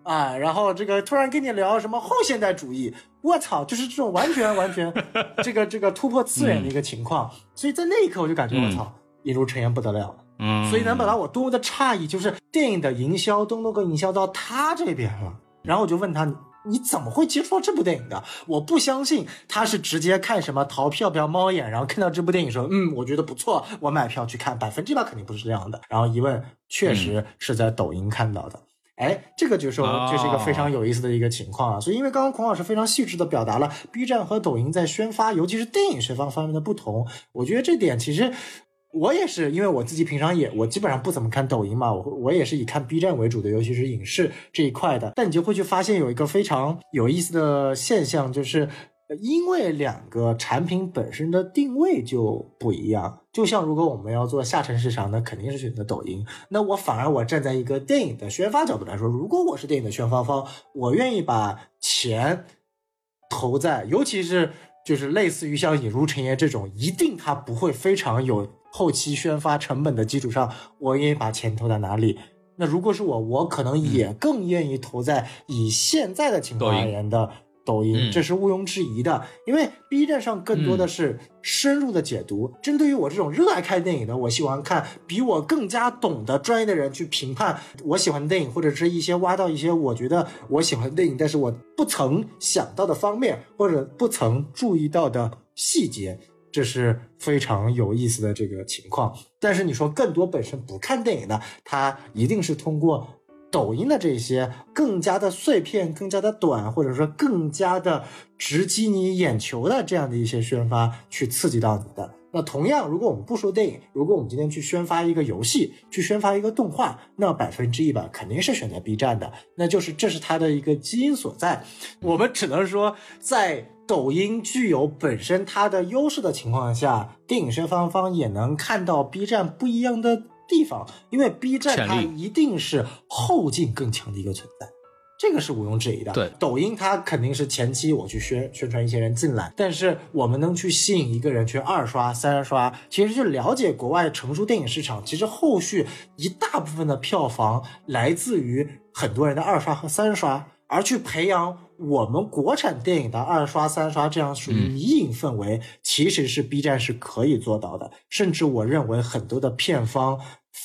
啊，然后这个突然跟你聊什么后现代主义，我操，就是这种完全完全 这个这个突破次元的一个情况，所以在那一刻我就感觉我操，引入尘烟不得了了。嗯所以能表达我多么的诧异，就是电影的营销都能够营销到他这边了。然后我就问他，你怎么会接触到这部电影的？我不相信他是直接看什么淘票票猫眼，然后看到这部电影说，嗯，我觉得不错，我买票去看，百分之百肯定不是这样的。然后一问，确实是在抖音看到的。哎，这个就是哦这是一个非常有意思的一个情况啊。所以，因为刚刚孔老师非常细致的表达了 B 站和抖音在宣发，尤其是电影宣发方面的不同，我觉得这点其实我也是，因为我自己平常也我基本上不怎么看抖音嘛，我我也是以看 B 站为主的，尤其是影视这一块的。但你就会去发现有一个非常有意思的现象，就是因为两个产品本身的定位就不一样。就像如果我们要做下沉市场，那肯定是选择抖音。那我反而我站在一个电影的宣发角度来说，如果我是电影的宣发方，我愿意把钱投在，尤其是就是类似于像引入尘烟这种，一定它不会非常有后期宣发成本的基础上，我愿意把钱投在哪里？那如果是我，我可能也更愿意投在以现在的情况而言的抖音，嗯这是毋庸置疑的。因为 B 站上更多的是深入的解读，针对于我这种热爱看电影的，我喜欢看比我更加懂得专业的人去评判我喜欢的电影，或者是一些挖到一些我觉得我喜欢的电影，但是我不曾想到的方面，或者不曾注意到的细节。这是非常有意思的这个情况，但是你说更多本身不看电影的，他一定是通过抖音的这些更加的碎片、更加的短，或者说更加的直击你眼球的这样的一些宣发，去刺激到你的。那同样，如果我们不说电影，如果我们今天去宣发一个游戏，去宣发一个动画，那百分之一百肯定是选择 B 站的，那就是这是它的一个基因所在。我们只能说，在抖音具有本身它的优势的情况下，电影宣发方也能看到 B 站不一样的地方，因为 B 站它一定是后劲更强的一个存在。这个是毋庸置疑的。对抖音它肯定是前期我去宣宣传一些人进来，但是我们能去吸引一个人去二刷、三刷，其实就了解国外成熟电影市场。其实后续一大部分的票房来自于很多人的二刷和三刷，而去培养我们国产电影的二刷、三刷这样属于迷影氛围，其实是 B 站是可以做到的。甚至我认为很多的片方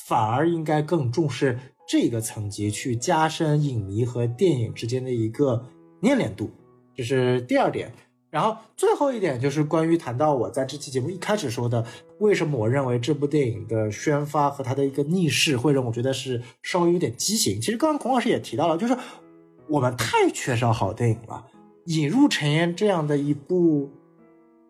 反而应该更重视这个层级，去加深影迷和电影之间的一个粘连度，这是第二点。然后最后一点就是关于谈到我在这期节目一开始说的，为什么我认为这部电影的宣发和它的一个逆势会让我觉得是稍微有点畸形。其实刚刚孔老师也提到了，就是我们太缺少好电影了。引入尘烟这样的一部，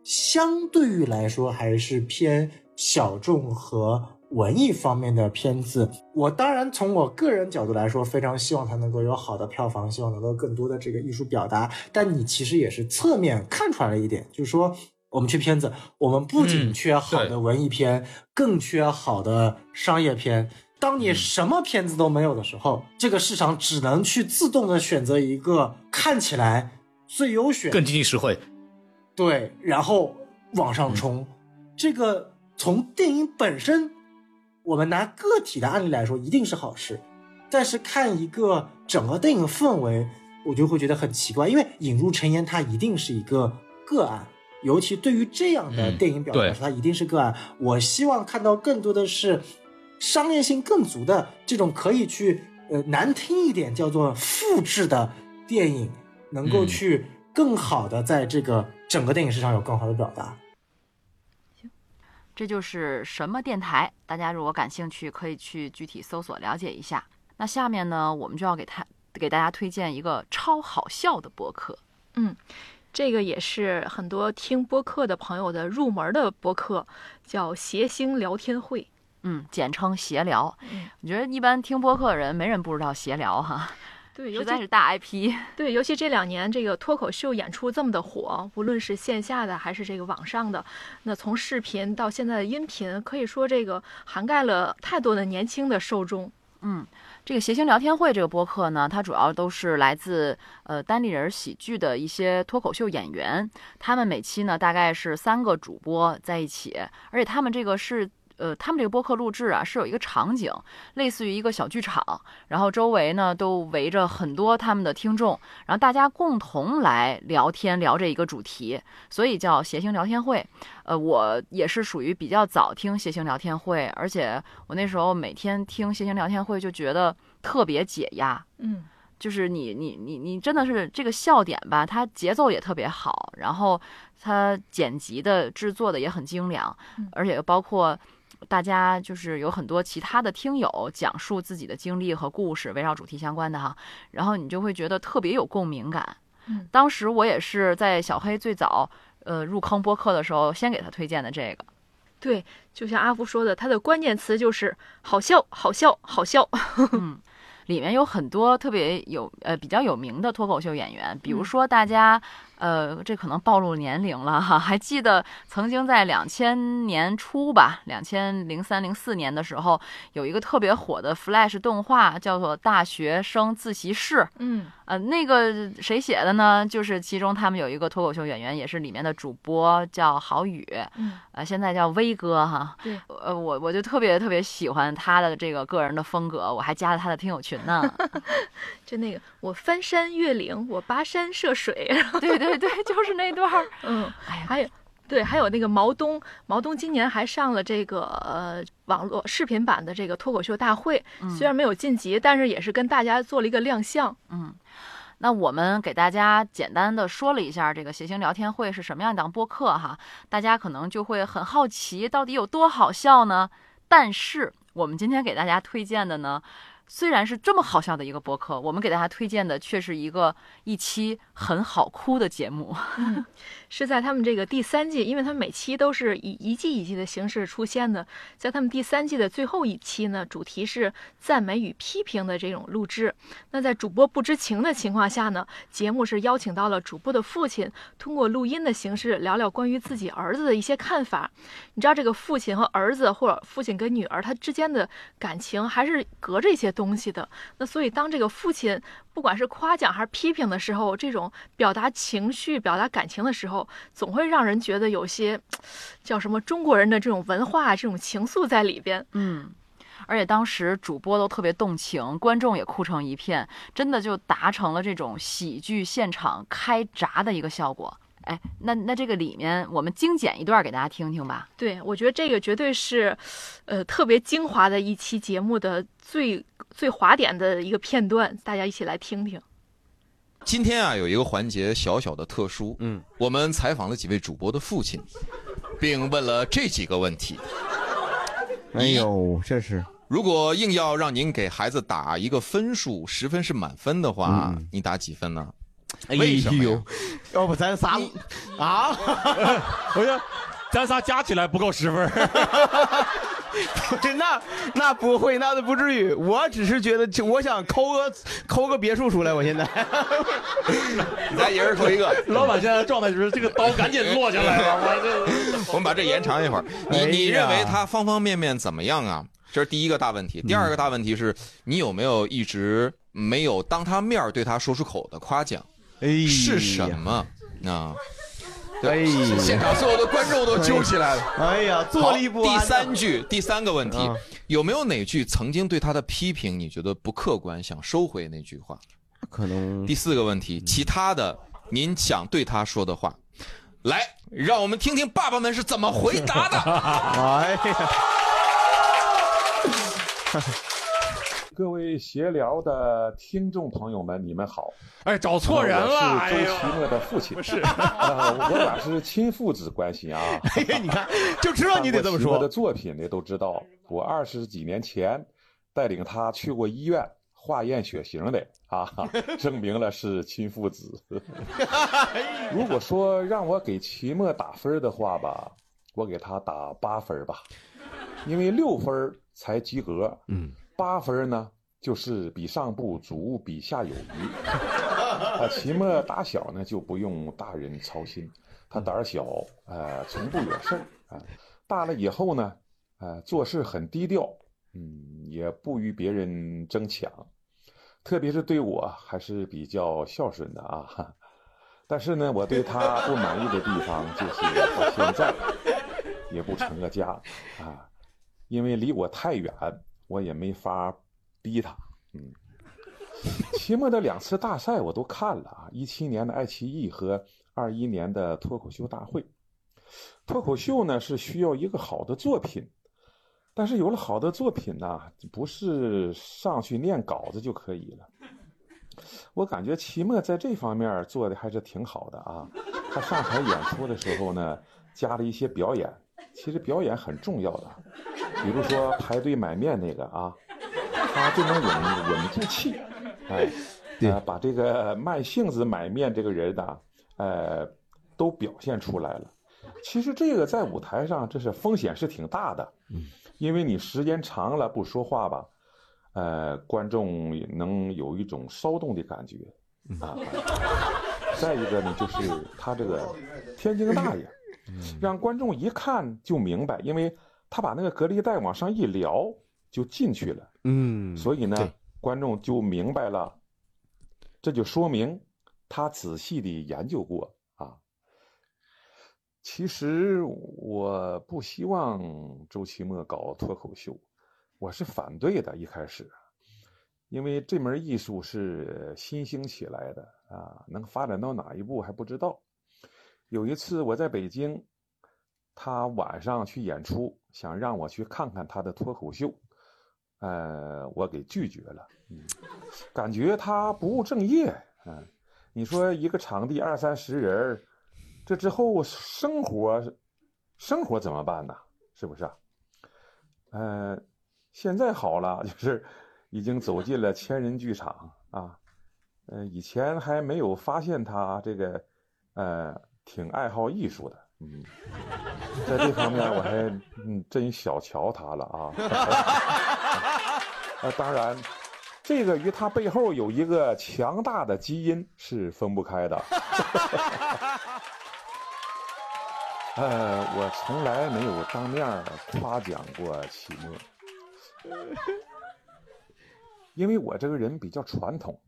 相对于来说还是偏小众和文艺方面的片子。我当然从我个人角度来说，非常希望它能够有好的票房，希望能够更多的这个艺术表达。但你其实也是侧面看出来了一点，就是说我们缺片子，我们不仅嗯缺好的文艺片，更缺好的商业片。当你什么片子都没有的时候，这个市场只能去自动的选择一个看起来最优选、更经济实惠。对，然后往上冲。这个从电影本身，我们拿个体的案例来说，一定是好事。但是看一个整个电影氛围，我就会觉得很奇怪，因为引入尘烟它一定是一个个案，尤其对于这样的嗯电影表达来说，它一定是个案。我希望看到更多的是商业性更足的这种可以去呃难听一点叫做复制的电影，能够嗯去更好的在这个整个电影市场有更好的表达。这就是什么电台？大家如果感兴趣，可以去具体搜索了解一下。那下面呢，我们就要给他给大家推荐一个超好笑的播客。嗯这个也是很多听播客的朋友的入门的播客，叫谐星聊天会。嗯，简称闲聊。嗯我觉得一般听播客的人，没人不知道闲聊哈，对，尤其实在是大 IP。对，尤其这两年这个脱口秀演出这么的火，无论是线下的还是这个网上的，那从视频到现在的音频，可以说这个涵盖了太多的年轻的受众。嗯，这个谐星聊天会这个播客呢，它主要都是来自呃单立人喜剧的一些脱口秀演员，他们每期呢大概是三个主播在一起，而且他们这个是。呃，他们这个播客录制啊，是有一个场景，类似于一个小剧场，然后周围呢都围着很多他们的听众，然后大家共同来聊天，聊这一个主题，所以叫谐星聊天会。呃，我也是属于比较早听谐星聊天会，而且我那时候每天听谐星聊天会就觉得特别解压，嗯，就是你你你你真的是这个笑点吧，它节奏也特别好，然后它剪辑的制作的也很精良，嗯而且包括。大家就是有很多其他的听友讲述自己的经历和故事，围绕主题相关的哈，然后你就会觉得特别有共鸣感。嗯当时我也是在小黑最早呃入坑播客的时候，先给他推荐的这个。对，就像阿福说的，它的关键词就是好笑，好笑，好笑。嗯，里面有很多特别有呃比较有名的脱口秀演员，比如嗯说大家、呃这可能暴露年龄了哈，还记得曾经在两千年初吧，两千零三零四年的时候，有一个特别火的 Flash 动画叫做《大学生自习室》。嗯呃，那个谁写的呢？就是其中他们有一个脱口秀演员，也是里面的主播，叫郝宇，嗯，呃，现在叫威哥哈。对，呃，我我就特别特别喜欢他的这个个人的风格，我还加了他的听友群呢。就那个我翻山越岭，我跋山涉水。对对对对，就是那段儿。嗯，哎呀，还有。对，还有那个毛东，毛东今年还上了这个呃网络视频版的这个脱口秀大会，嗯虽然没有晋级，但是也是跟大家做了一个亮相。嗯，那我们给大家简单的说了一下这个谐星聊天会是什么样一档播客哈，大家可能就会很好奇，到底有多好笑呢？但是我们今天给大家推荐的呢，虽然是这么好笑的一个博客，我们给大家推荐的却是一个一期很好哭的节目。嗯，是在他们这个第三季，因为他们每期都是以一季一季的形式出现的，在他们第三季的最后一期呢，主题是赞美与批评的这种录制。那在主播不知情的情况下呢，节目是邀请到了主播的父亲，通过录音的形式聊聊关于自己儿子的一些看法。你知道这个父亲和儿子，或者父亲跟女儿，他之间的感情还是隔着一些东西的。那所以当这个父亲不管是夸奖还是批评的时候，这种表达情绪、表达感情的时候，总会让人觉得有些叫什么中国人的这种文化、这种情愫在里边。嗯，而且当时主播都特别动情，观众也哭成一片，真的就达成了这种喜剧现场开闸的一个效果。哎，那那这个里面我们精简一段给大家听听吧。对，我觉得这个绝对是，呃，特别精华的一期节目的最最华点的一个片段，大家一起来听听。今天啊，有一个环节小小的特殊，嗯，我们采访了几位主播的父亲，并问了这几个问题。哎呦，这是如果硬要让您给孩子打一个分数，十分是满分的话，你打几分呢？哎为什么呀呦，要不咱仨啊？不是，咱仨加起来不够十分。那那不会，那都不至于。我只是觉得，就我想抠个抠个别墅出来。我现在，咱一人抠一个。老板现在的状态就是这个刀赶紧落下来了，我这我们把这延长一会儿。你你认为他方方面面怎么样啊？这是第一个大问题。第二个大问题是你有没有一直没有当他面儿对他说出口的夸奖？哎是什么啊？对哎呀现场所有的观众都揪起来了。哎呀，坐好立不安。第三句，第三个问题啊，有没有哪句曾经对他的批评你觉得不客观，想收回那句话？可能第四个问题，其他的您想对他说的话，来，让我们听听爸爸们是怎么回答的。哎呀，各位闲聊的听众朋友们，你们好。哎，找错人了，是周奇墨的父亲。不是呃，我俩是亲父子关系啊。哎呀，你看，就知道你得这么说的。作品的都知道，我二十几年前带领他去过医院化验血型的啊，证明了是亲父子。如果说让我给奇墨打分的话吧，我给他打八分吧，因为六分才及格，嗯，八分呢就是比上不足，比下有余。啊，秦末打小呢就不用大人操心，他胆儿小，呃，从不惹事儿啊。大了以后呢，呃，做事很低调，嗯，也不与别人争抢，特别是对我还是比较孝顺的啊。但是呢，我对他不满意的地方就是他现在也不成个家啊，因为离我太远，我也没法逼他。嗯，期末的两次大赛我都看了啊，一七年的爱奇艺和二一年的脱口秀大会。脱口秀呢是需要一个好的作品，但是有了好的作品呢，不是上去念稿子就可以了。我感觉期末在这方面做的还是挺好的啊。他上台演出的时候呢，加了一些表演，其实表演很重要的，比如说排队买面那个啊，他就能稳稳住气，哎，呃，把这个卖杏子买面这个人呢，呃，都表现出来了。其实这个在舞台上，这是风险是挺大的，嗯因为你时间长了不说话吧，呃，观众能有一种骚动的感觉啊。再一个呢，就是他这个天津大爷，让观众一看就明白，因为他把那个隔离带往上一撩就进去了，嗯，所以呢，观众就明白了，这就说明他仔细的研究过啊。其实我不希望周奇墨搞脱口秀，我是反对的。一开始，因为这门艺术是新兴起来的啊，能发展到哪一步还不知道。有一次我在北京，他晚上去演出，想让我去看看他的脱口秀，呃，我给拒绝了。感觉他不务正业。嗯，你说一个场地二三十人这之后生活，生活怎么办呢？是不是啊？呃，现在好了，就是已经走进了千人剧场啊。呃，以前还没有发现他这个，呃，挺爱好艺术的。嗯，在这方面我还嗯真小瞧他了啊。啊，当然，这个与他背后有一个强大的基因是分不开的。呃，我从来没有当面夸奖过启墨，因为我这个人比较传统。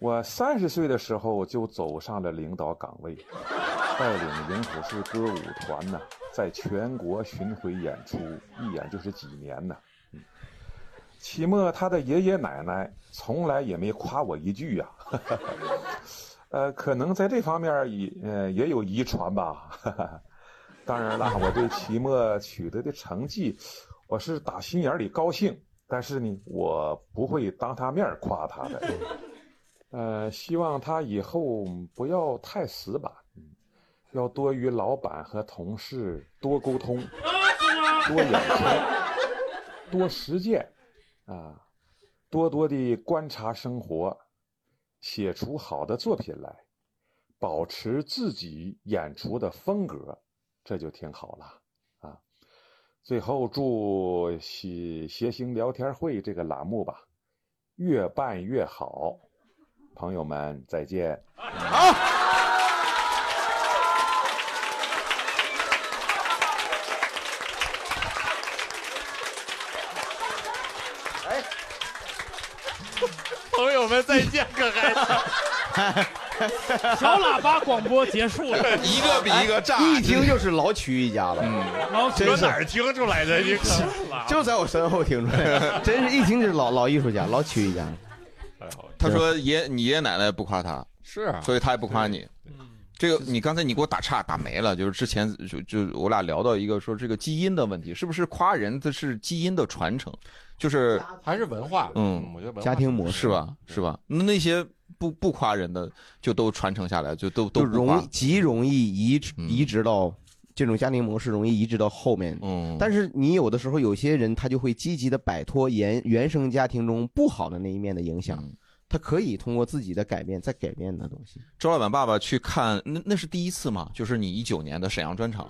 我三十岁的时候就走上了领导岗位，带领银虎市歌舞团呢，在全国巡回演出，一演就是几年呢。嗯，齐墨他的爷爷奶奶从来也没夸我一句呀，呃，可能在这方面也呃也有遗传吧。当然了，我对齐墨取得的成绩，我是打心眼里高兴，但是呢，我不会当他面夸他的。呃，希望他以后不要太死板，要多与老板和同事多沟通，多演出，多实践，啊，多多的观察生活，写出好的作品来，保持自己演出的风格，这就挺好了啊。最后祝谐谐星聊天会这个栏目吧，越办越好。朋友们，再见。好。哎，朋友们，再见，可还是。小喇叭广播结束了，一个比一个炸，一听就是老曲艺家了。嗯，老曲哪儿听出来的？你 就在我身后听出来，真是一听就是老老艺术家，老曲艺家。他说爷，你爷爷奶奶不夸他，是啊，所以他也不夸你。这个你刚才你给我打岔打没了，就是之前就就我俩聊到一个说这个基因的问题，是不是夸人这是基因的传承，就是还是文化？嗯，我觉得家庭模式是吧？是吧？那那些不不夸人的就都传承下来，就都都容易极容易移移植到这种家庭模式，容易移植到后面。嗯，但是你有的时候有些人他就会积极的摆脱原原生家庭中不好的那一面的影响。他可以通过自己的改变再改变的东西。周老板爸爸去看，那那是第一次嘛？就是你一九年的沈阳专场。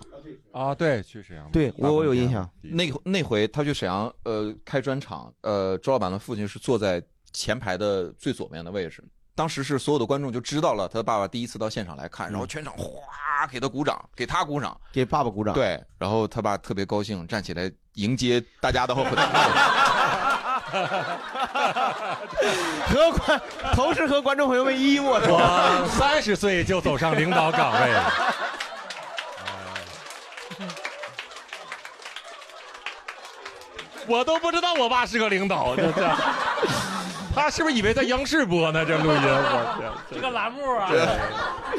啊，对，去沈阳。对我我有印象。那那回他去沈阳，呃，开专场，呃，周老板的父亲是坐在前排的最左面的位置。当时是所有的观众就知道了他的爸爸第一次到现场来看，然后全场哗给他鼓掌，给他鼓掌，给爸爸鼓掌。对，然后他爸特别高兴，站起来迎接大家的后。和观同时和观众朋友们一一握手。我三十岁就走上领导岗位了。我都不知道我爸是个领导，这这。他是不是以为在央视播呢？这录音，我天，这个栏目啊，对，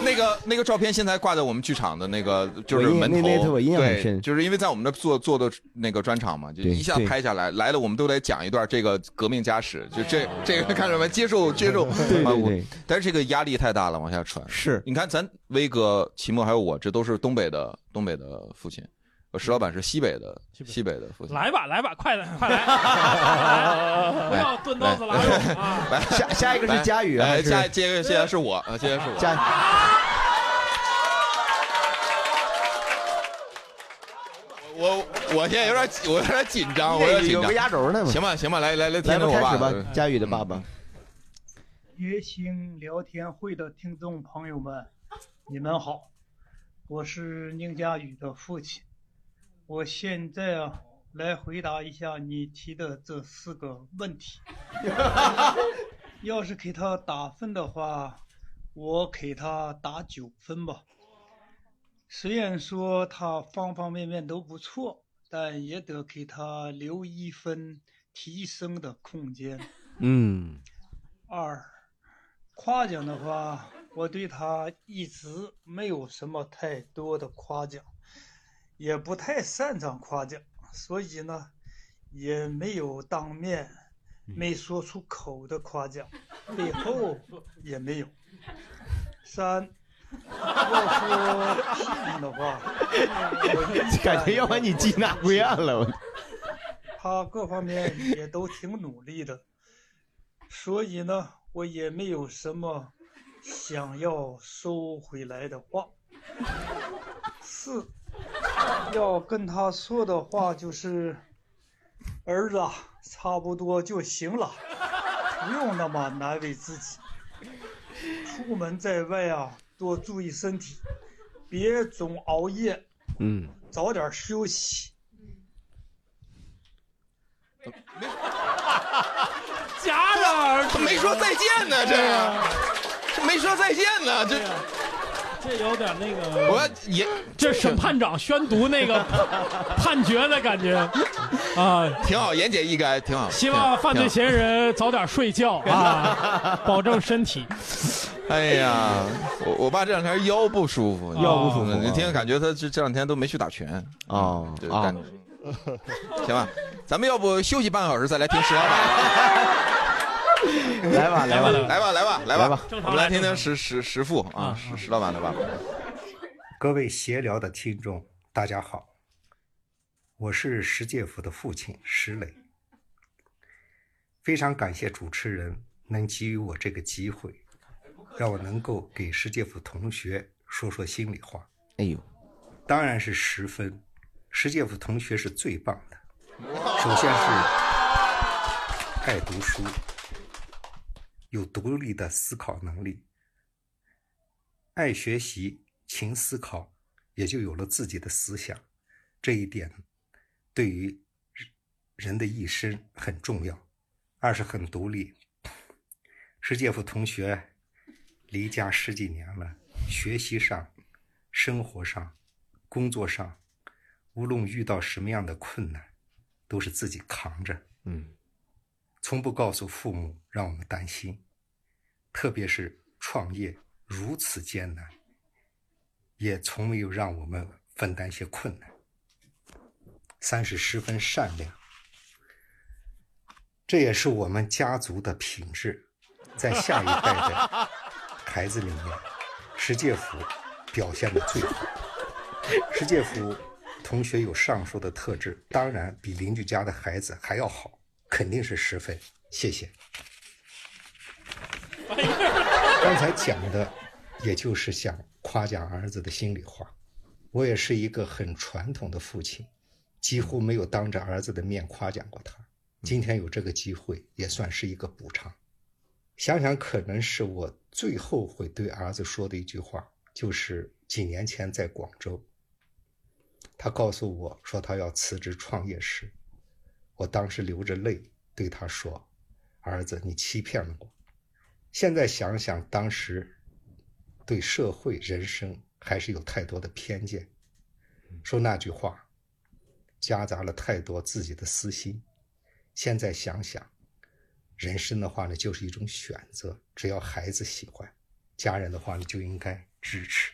那个那个照片现在挂在我们剧场的那个就是门头，对，就是因为在我们那做做的那个专场嘛，就一下拍下来，来了我们都得讲一段这个革命家史，就这这个看什么接受接受，对对对，但是这个压力太大了，往下传。是，你看咱威哥、齐墨还有我，这都是东北的东北的父亲。石老板是西北的，西北的父亲。来吧，来吧，快来，快来！不要炖豆子拉肉啊！来，下下一个是佳宇，下接个现在是我，现在是我。佳。我我现在有点我有点紧张，我有点紧张。有个压轴呢行吧，行吧，来来来，听听我爸吧。佳宇的爸爸。夜星聊天会的听众朋友们，你们好，我是宁佳宇的父亲。我现在啊，来回答一下你提的这四个问题。要是给他打分的话，我给他打九分吧。虽然说他方方面面都不错，但也得给他留一分提升的空间。嗯。二，夸奖的话，我对他一直没有什么太多的夸奖。也不太擅长夸奖，所以呢，也没有当面没说出口的夸奖，背后 也没有。三，要说批评的话，感觉要把你缉拿归案了。他各方面也都挺努力的，所以呢，我也没有什么想要收回来的话。四，要跟他说的话就是，儿子啊，差不多就行了，不用那么难为自己。出门在外啊，多注意身体，别总熬夜，嗯，早点休息。戛然而止，没说再见呢，这这没说再见呢，这这有点那个，我也这审判长宣读那个 判决的感觉啊，挺好，言简意赅，挺好。希望犯罪嫌疑人早点睡觉啊，保证身体。哎呀，我我爸这两天腰不舒服，腰不舒服你听感觉他这这两天都没去打拳哦啊对感觉 行吧，咱们要不休息半个小时再来听石老板。来吧来吧来吧，来吧，来吧吧，我们来听听石石石富啊，石石老板的爸爸。各位闲聊的听众，大家好，我是石介甫的父亲石磊。非常感谢主持人能给予我这个机会，让我能够给石介甫同学说说心里话。哎呦，当然是十分，石介甫同学是最棒的。首先是爱读书，有独立的思考能力，爱学习，勤思考，也就有了自己的思想。这一点对于人的一生很重要。二是很独立。石介夫同学离家十几年了，学习上、生活上、工作上，无论遇到什么样的困难，都是自己扛着。嗯，从不告诉父母让我们担心，特别是创业如此艰难，也从没有让我们分担一些困难。三是十分善良，这也是我们家族的品质，在下一代的孩子里面，石介甫表现的最好。石介甫同学有上述的特质，当然比邻居家的孩子还要好，肯定是十分。谢谢。刚才讲的，也就是想夸奖儿子的心里话。我也是一个很传统的父亲，几乎没有当着儿子的面夸奖过他。今天有这个机会，也算是一个补偿。想想，可能是我最后悔对儿子说的一句话，就是几年前在广州，他告诉我说他要辞职创业时，我当时流着泪对他说：“儿子，你欺骗了我。”现在想想，当时对社会、人生还是有太多的偏见，说那句话，夹杂了太多自己的私心。现在想想，人生的话呢，就是一种选择，只要孩子喜欢，家人的话呢就应该支持。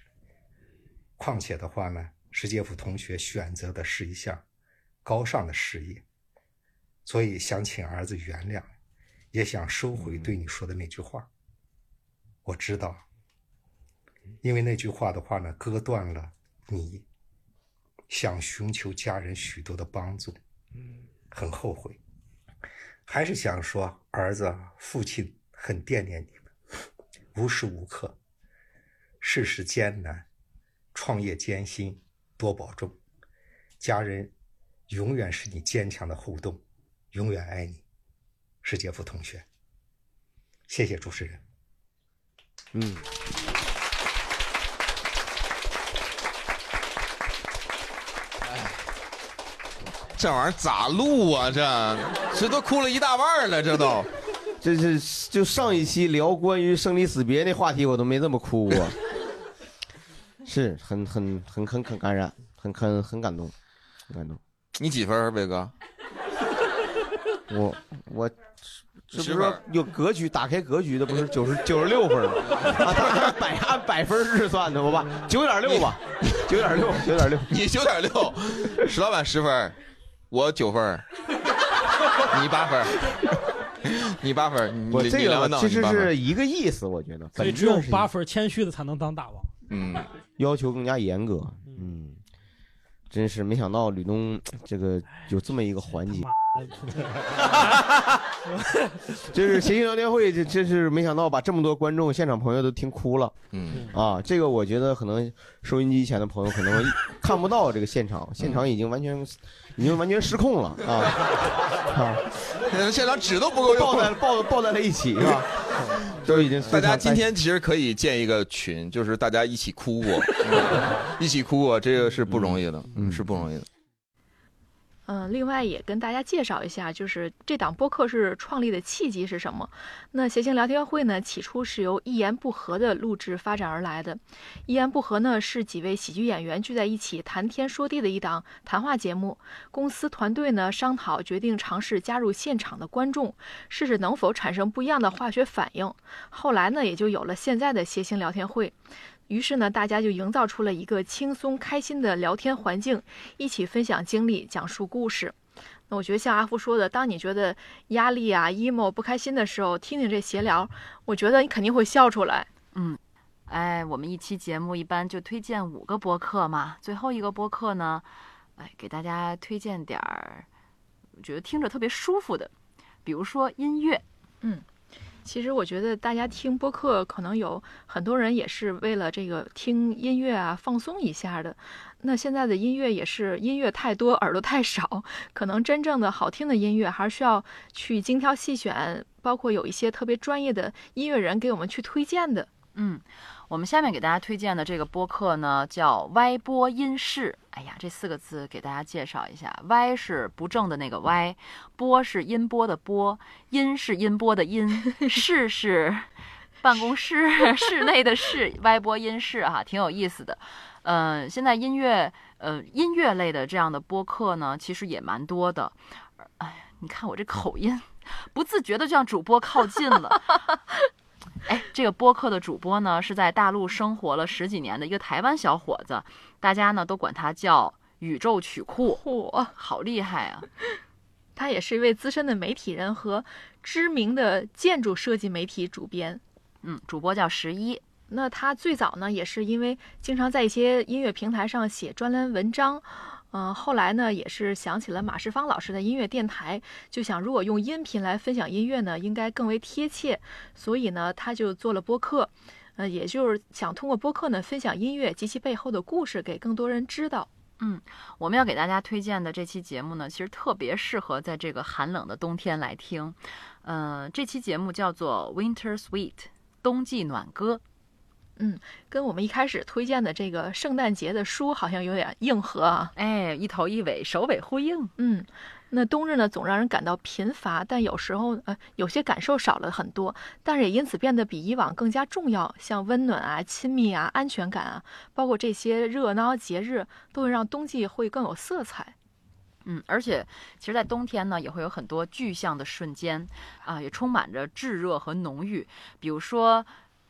况且的话呢，石介甫同学选择的是一项高尚的事业，所以想请儿子原谅，也想收回对你说的那句话。我知道，因为那句话的话呢，割断了你想寻求家人许多的帮助，很后悔。还是想说，儿子，父亲很惦念你们，无时无刻，世事艰难，创业艰辛，多保重。家人永远是你坚强的后盾，永远爱你，是杰夫同学。谢谢主持人。嗯，这玩意儿咋录啊？这这都哭了一大半了，这都。这是就上一期聊关于生离死别那话题，我都没这么哭过，是很很很很很感染，很很很感动，很感动。你几分，伟哥？我我这不是说有格局，打开格局的不是九十九十六分吗？啊，当然百按百分制算的，我吧，九点六吧，九点六，九点六，你九点六，石老板十分，我九分，你八分，你八分，你我这个其实是一个意思，我觉得，所以只有八分谦虚的才能当大王。嗯，要求更加严格，嗯，真是没想到吕东这个有这么一个环节，就是谐星聊天会，这真是没想到把这么多观众、现场朋友都听哭了。嗯啊，这个我觉得可能收音机前的朋友可能 看不到这个现场，现场已经完全已经完全失控了啊啊！现场纸都不够用，抱在抱抱在了一起是吧？都已经大家今天其实可以建一个群，就是大家一起哭过，一起哭过，这个是不容易的，嗯，是不容易的。嗯，另外也跟大家介绍一下，就是这档播客是创立的契机是什么？那谐星聊天会呢，起初是由一言不合的录制发展而来的。一言不合呢，是几位喜剧演员聚在一起谈天说地的一档谈话节目。公司团队呢商讨，决定尝试加入现场的观众，试试能否产生不一样的化学反应。后来呢，也就有了现在的谐星聊天会。于是呢，大家就营造出了一个轻松开心的聊天环境，一起分享经历，讲述故事。那我觉得像阿福说的，当你觉得压力啊、emo 不开心的时候，听听这闲聊，我觉得你肯定会笑出来。嗯，哎，我们一期节目一般就推荐五个播客嘛，最后一个播客呢，哎，给大家推荐点儿，我觉得听着特别舒服的，比如说音乐。嗯。其实我觉得大家听播客，可能有很多人也是为了这个听音乐啊放松一下的。那现在的音乐也是音乐太多，耳朵太少，可能真正的好听的音乐还是需要去精挑细选，包括有一些特别专业的音乐人给我们去推荐的。嗯，我们下面给大家推荐的这个播客呢，叫歪播音室。哎呀，这四个字给大家介绍一下：歪是不正的那个歪，波是音波的波，音是音波的音，室是办公室室内的室，歪播音室哈，挺有意思的。嗯，现在音乐呃音乐类的这样的播客呢，其实也蛮多的。哎呀，你看我这口音，不自觉的就向主播靠近了。哎，这个播客的主播呢，是在大陆生活了十几年的一个台湾小伙子，大家呢都管他叫宇宙曲库，嚯，好厉害啊！他也是一位资深的媒体人和知名的建筑设计媒体主编。嗯，主播叫十一。那他最早呢，也是因为经常在一些音乐平台上写专栏文章。嗯，后来呢，也是想起了马世芳老师的音乐电台，就想如果用音频来分享音乐呢，应该更为贴切，所以呢，他就做了播客，呃，也就是想通过播客呢，分享音乐及其背后的故事给更多人知道。嗯，我们要给大家推荐的这期节目呢，其实特别适合在这个寒冷的冬天来听。呃，这期节目叫做《Winter Sweet》，冬季暖歌。嗯，跟我们一开始推荐的这个圣诞节的书好像有点硬核啊！哎，一头一尾，首尾呼应。嗯，那冬日呢，总让人感到贫乏，但有时候呃，有些感受少了很多，但是也因此变得比以往更加重要。像温暖啊、亲密啊、安全感啊，包括这些热闹节日，都会让冬季会更有色彩。嗯，而且其实，在冬天呢，也会有很多具象的瞬间啊，也充满着炙热和浓郁，比如说。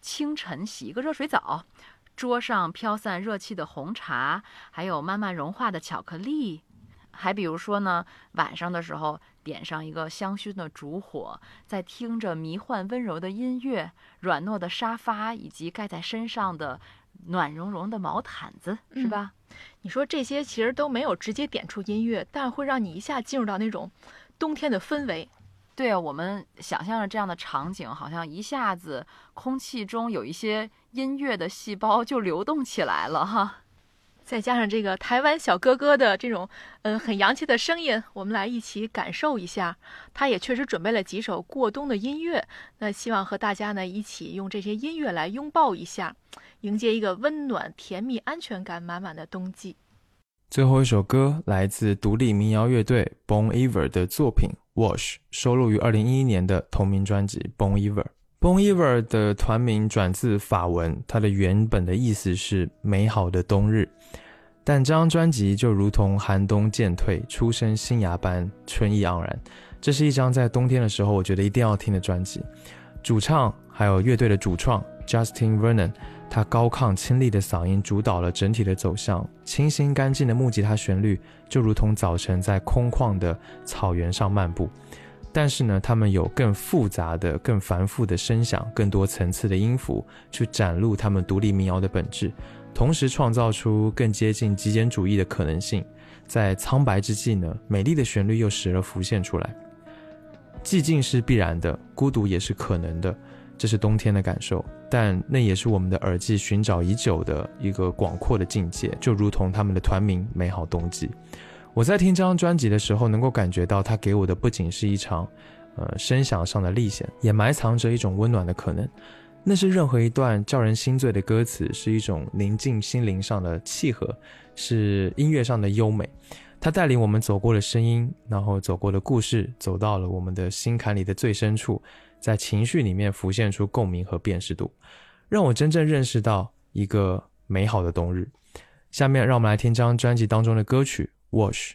清晨洗一个热水澡，桌上飘散热气的红茶，还有慢慢融化的巧克力，还比如说呢，晚上的时候点上一个香薰的烛火，在听着迷幻温柔的音乐，软糯的沙发以及盖在身上的暖融融的毛毯子，是吧？你说这些其实都没有直接点出音乐，但会让你一下进入到那种冬天的氛围。对啊，我们想象着这样的场景，好像一下子空气中有一些音乐的细胞就流动起来了哈。再加上这个台湾小哥哥的这种嗯很洋气的声音，我们来一起感受一下。他也确实准备了几首过冬的音乐，那希望和大家呢一起用这些音乐来拥抱一下，迎接一个温暖、甜蜜、安全感满满的冬季。最后一首歌来自独立民谣乐队 Bon Iver 的作品。Wash 收录于二零一一年的同名专辑《Bon Iver》。Bon Iver 的团名转自法文，它的原本的意思是“美好的冬日”。但这张专辑就如同寒冬渐退，初生新芽般春意盎然。这是一张在冬天的时候，我觉得一定要听的专辑。主唱还有乐队的主创 Justin Vernon。他高亢清丽的嗓音主导了整体的走向，清新干净的木吉他旋律就如同早晨在空旷的草原上漫步。但是呢，他们有更复杂的、更繁复的声响，更多层次的音符，去展露他们独立民谣的本质。同时创造出更接近极简主义的可能性。在苍白之际呢，美丽的旋律又时而浮现出来。寂静是必然的，孤独也是可能的，这是冬天的感受，但那也是我们的耳际寻找已久的一个广阔的境界，就如同他们的团名《美好冬季》。我在听这张专辑的时候，能够感觉到它给我的不仅是一场，呃，声响上的历险，也埋藏着一种温暖的可能。那是任何一段叫人心醉的歌词，是一种宁静心灵上的契合，是音乐上的优美。它带领我们走过了声音，然后走过了故事，走到了我们的心坎里的最深处，在情绪里面浮现出共鸣和辨识度，让我真正认识到一个美好的冬日。下面让我们来听张专辑当中的歌曲《Wash》。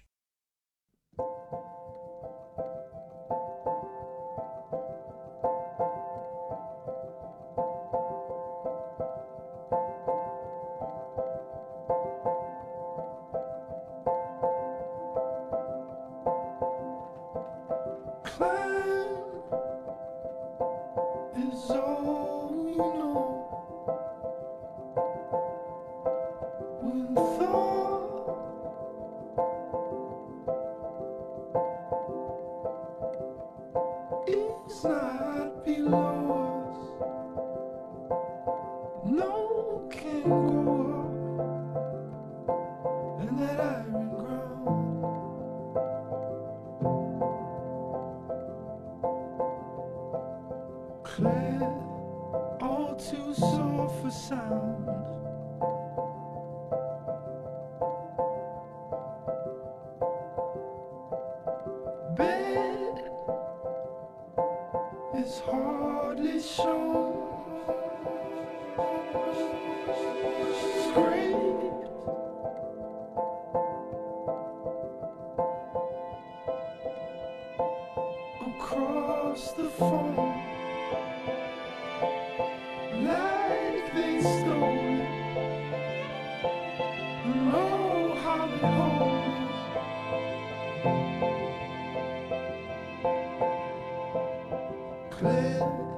clear.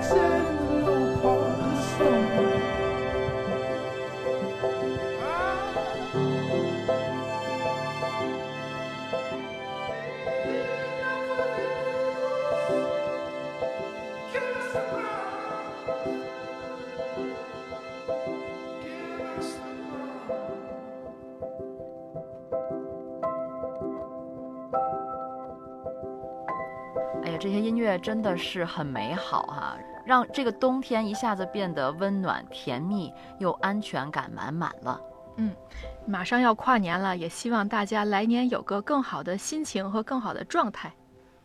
direction. 真的是很美好哈、让这个冬天一下子变得温暖、甜蜜又安全感满满了。嗯，马上要跨年了，也希望大家来年有个更好的心情和更好的状态。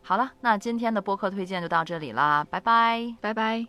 好了，那今天的播客推荐就到这里啦，拜拜，拜拜。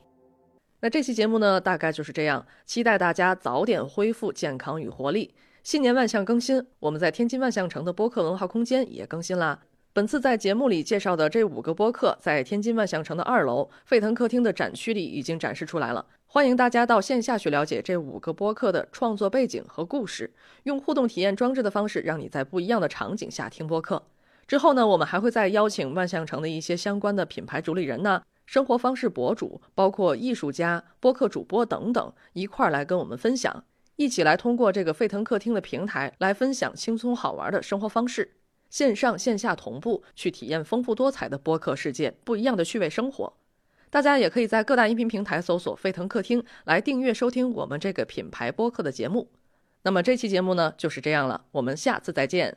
那这期节目呢，大概就是这样，期待大家早点恢复健康与活力。新年万象更新，我们在天津万象城的播客文化空间也更新啦。本次在节目里介绍的这五个播客，在天津万象城的二楼沸腾客厅的展区里已经展示出来了。欢迎大家到线下去了解这五个播客的创作背景和故事，用互动体验装置的方式，让你在不一样的场景下听播客。之后呢，我们还会再邀请万象城的一些相关的品牌主理人呢、生活方式博主，包括艺术家、播客主播等等，一块儿来跟我们分享，一起来通过这个沸腾客厅的平台来分享轻松好玩的生活方式，线上线下同步去体验丰富多彩的播客世界，不一样的趣味生活。大家也可以在各大音频平台搜索“沸腾客厅”来订阅收听我们这个品牌播客的节目。那么这期节目呢就是这样了，我们下次再见。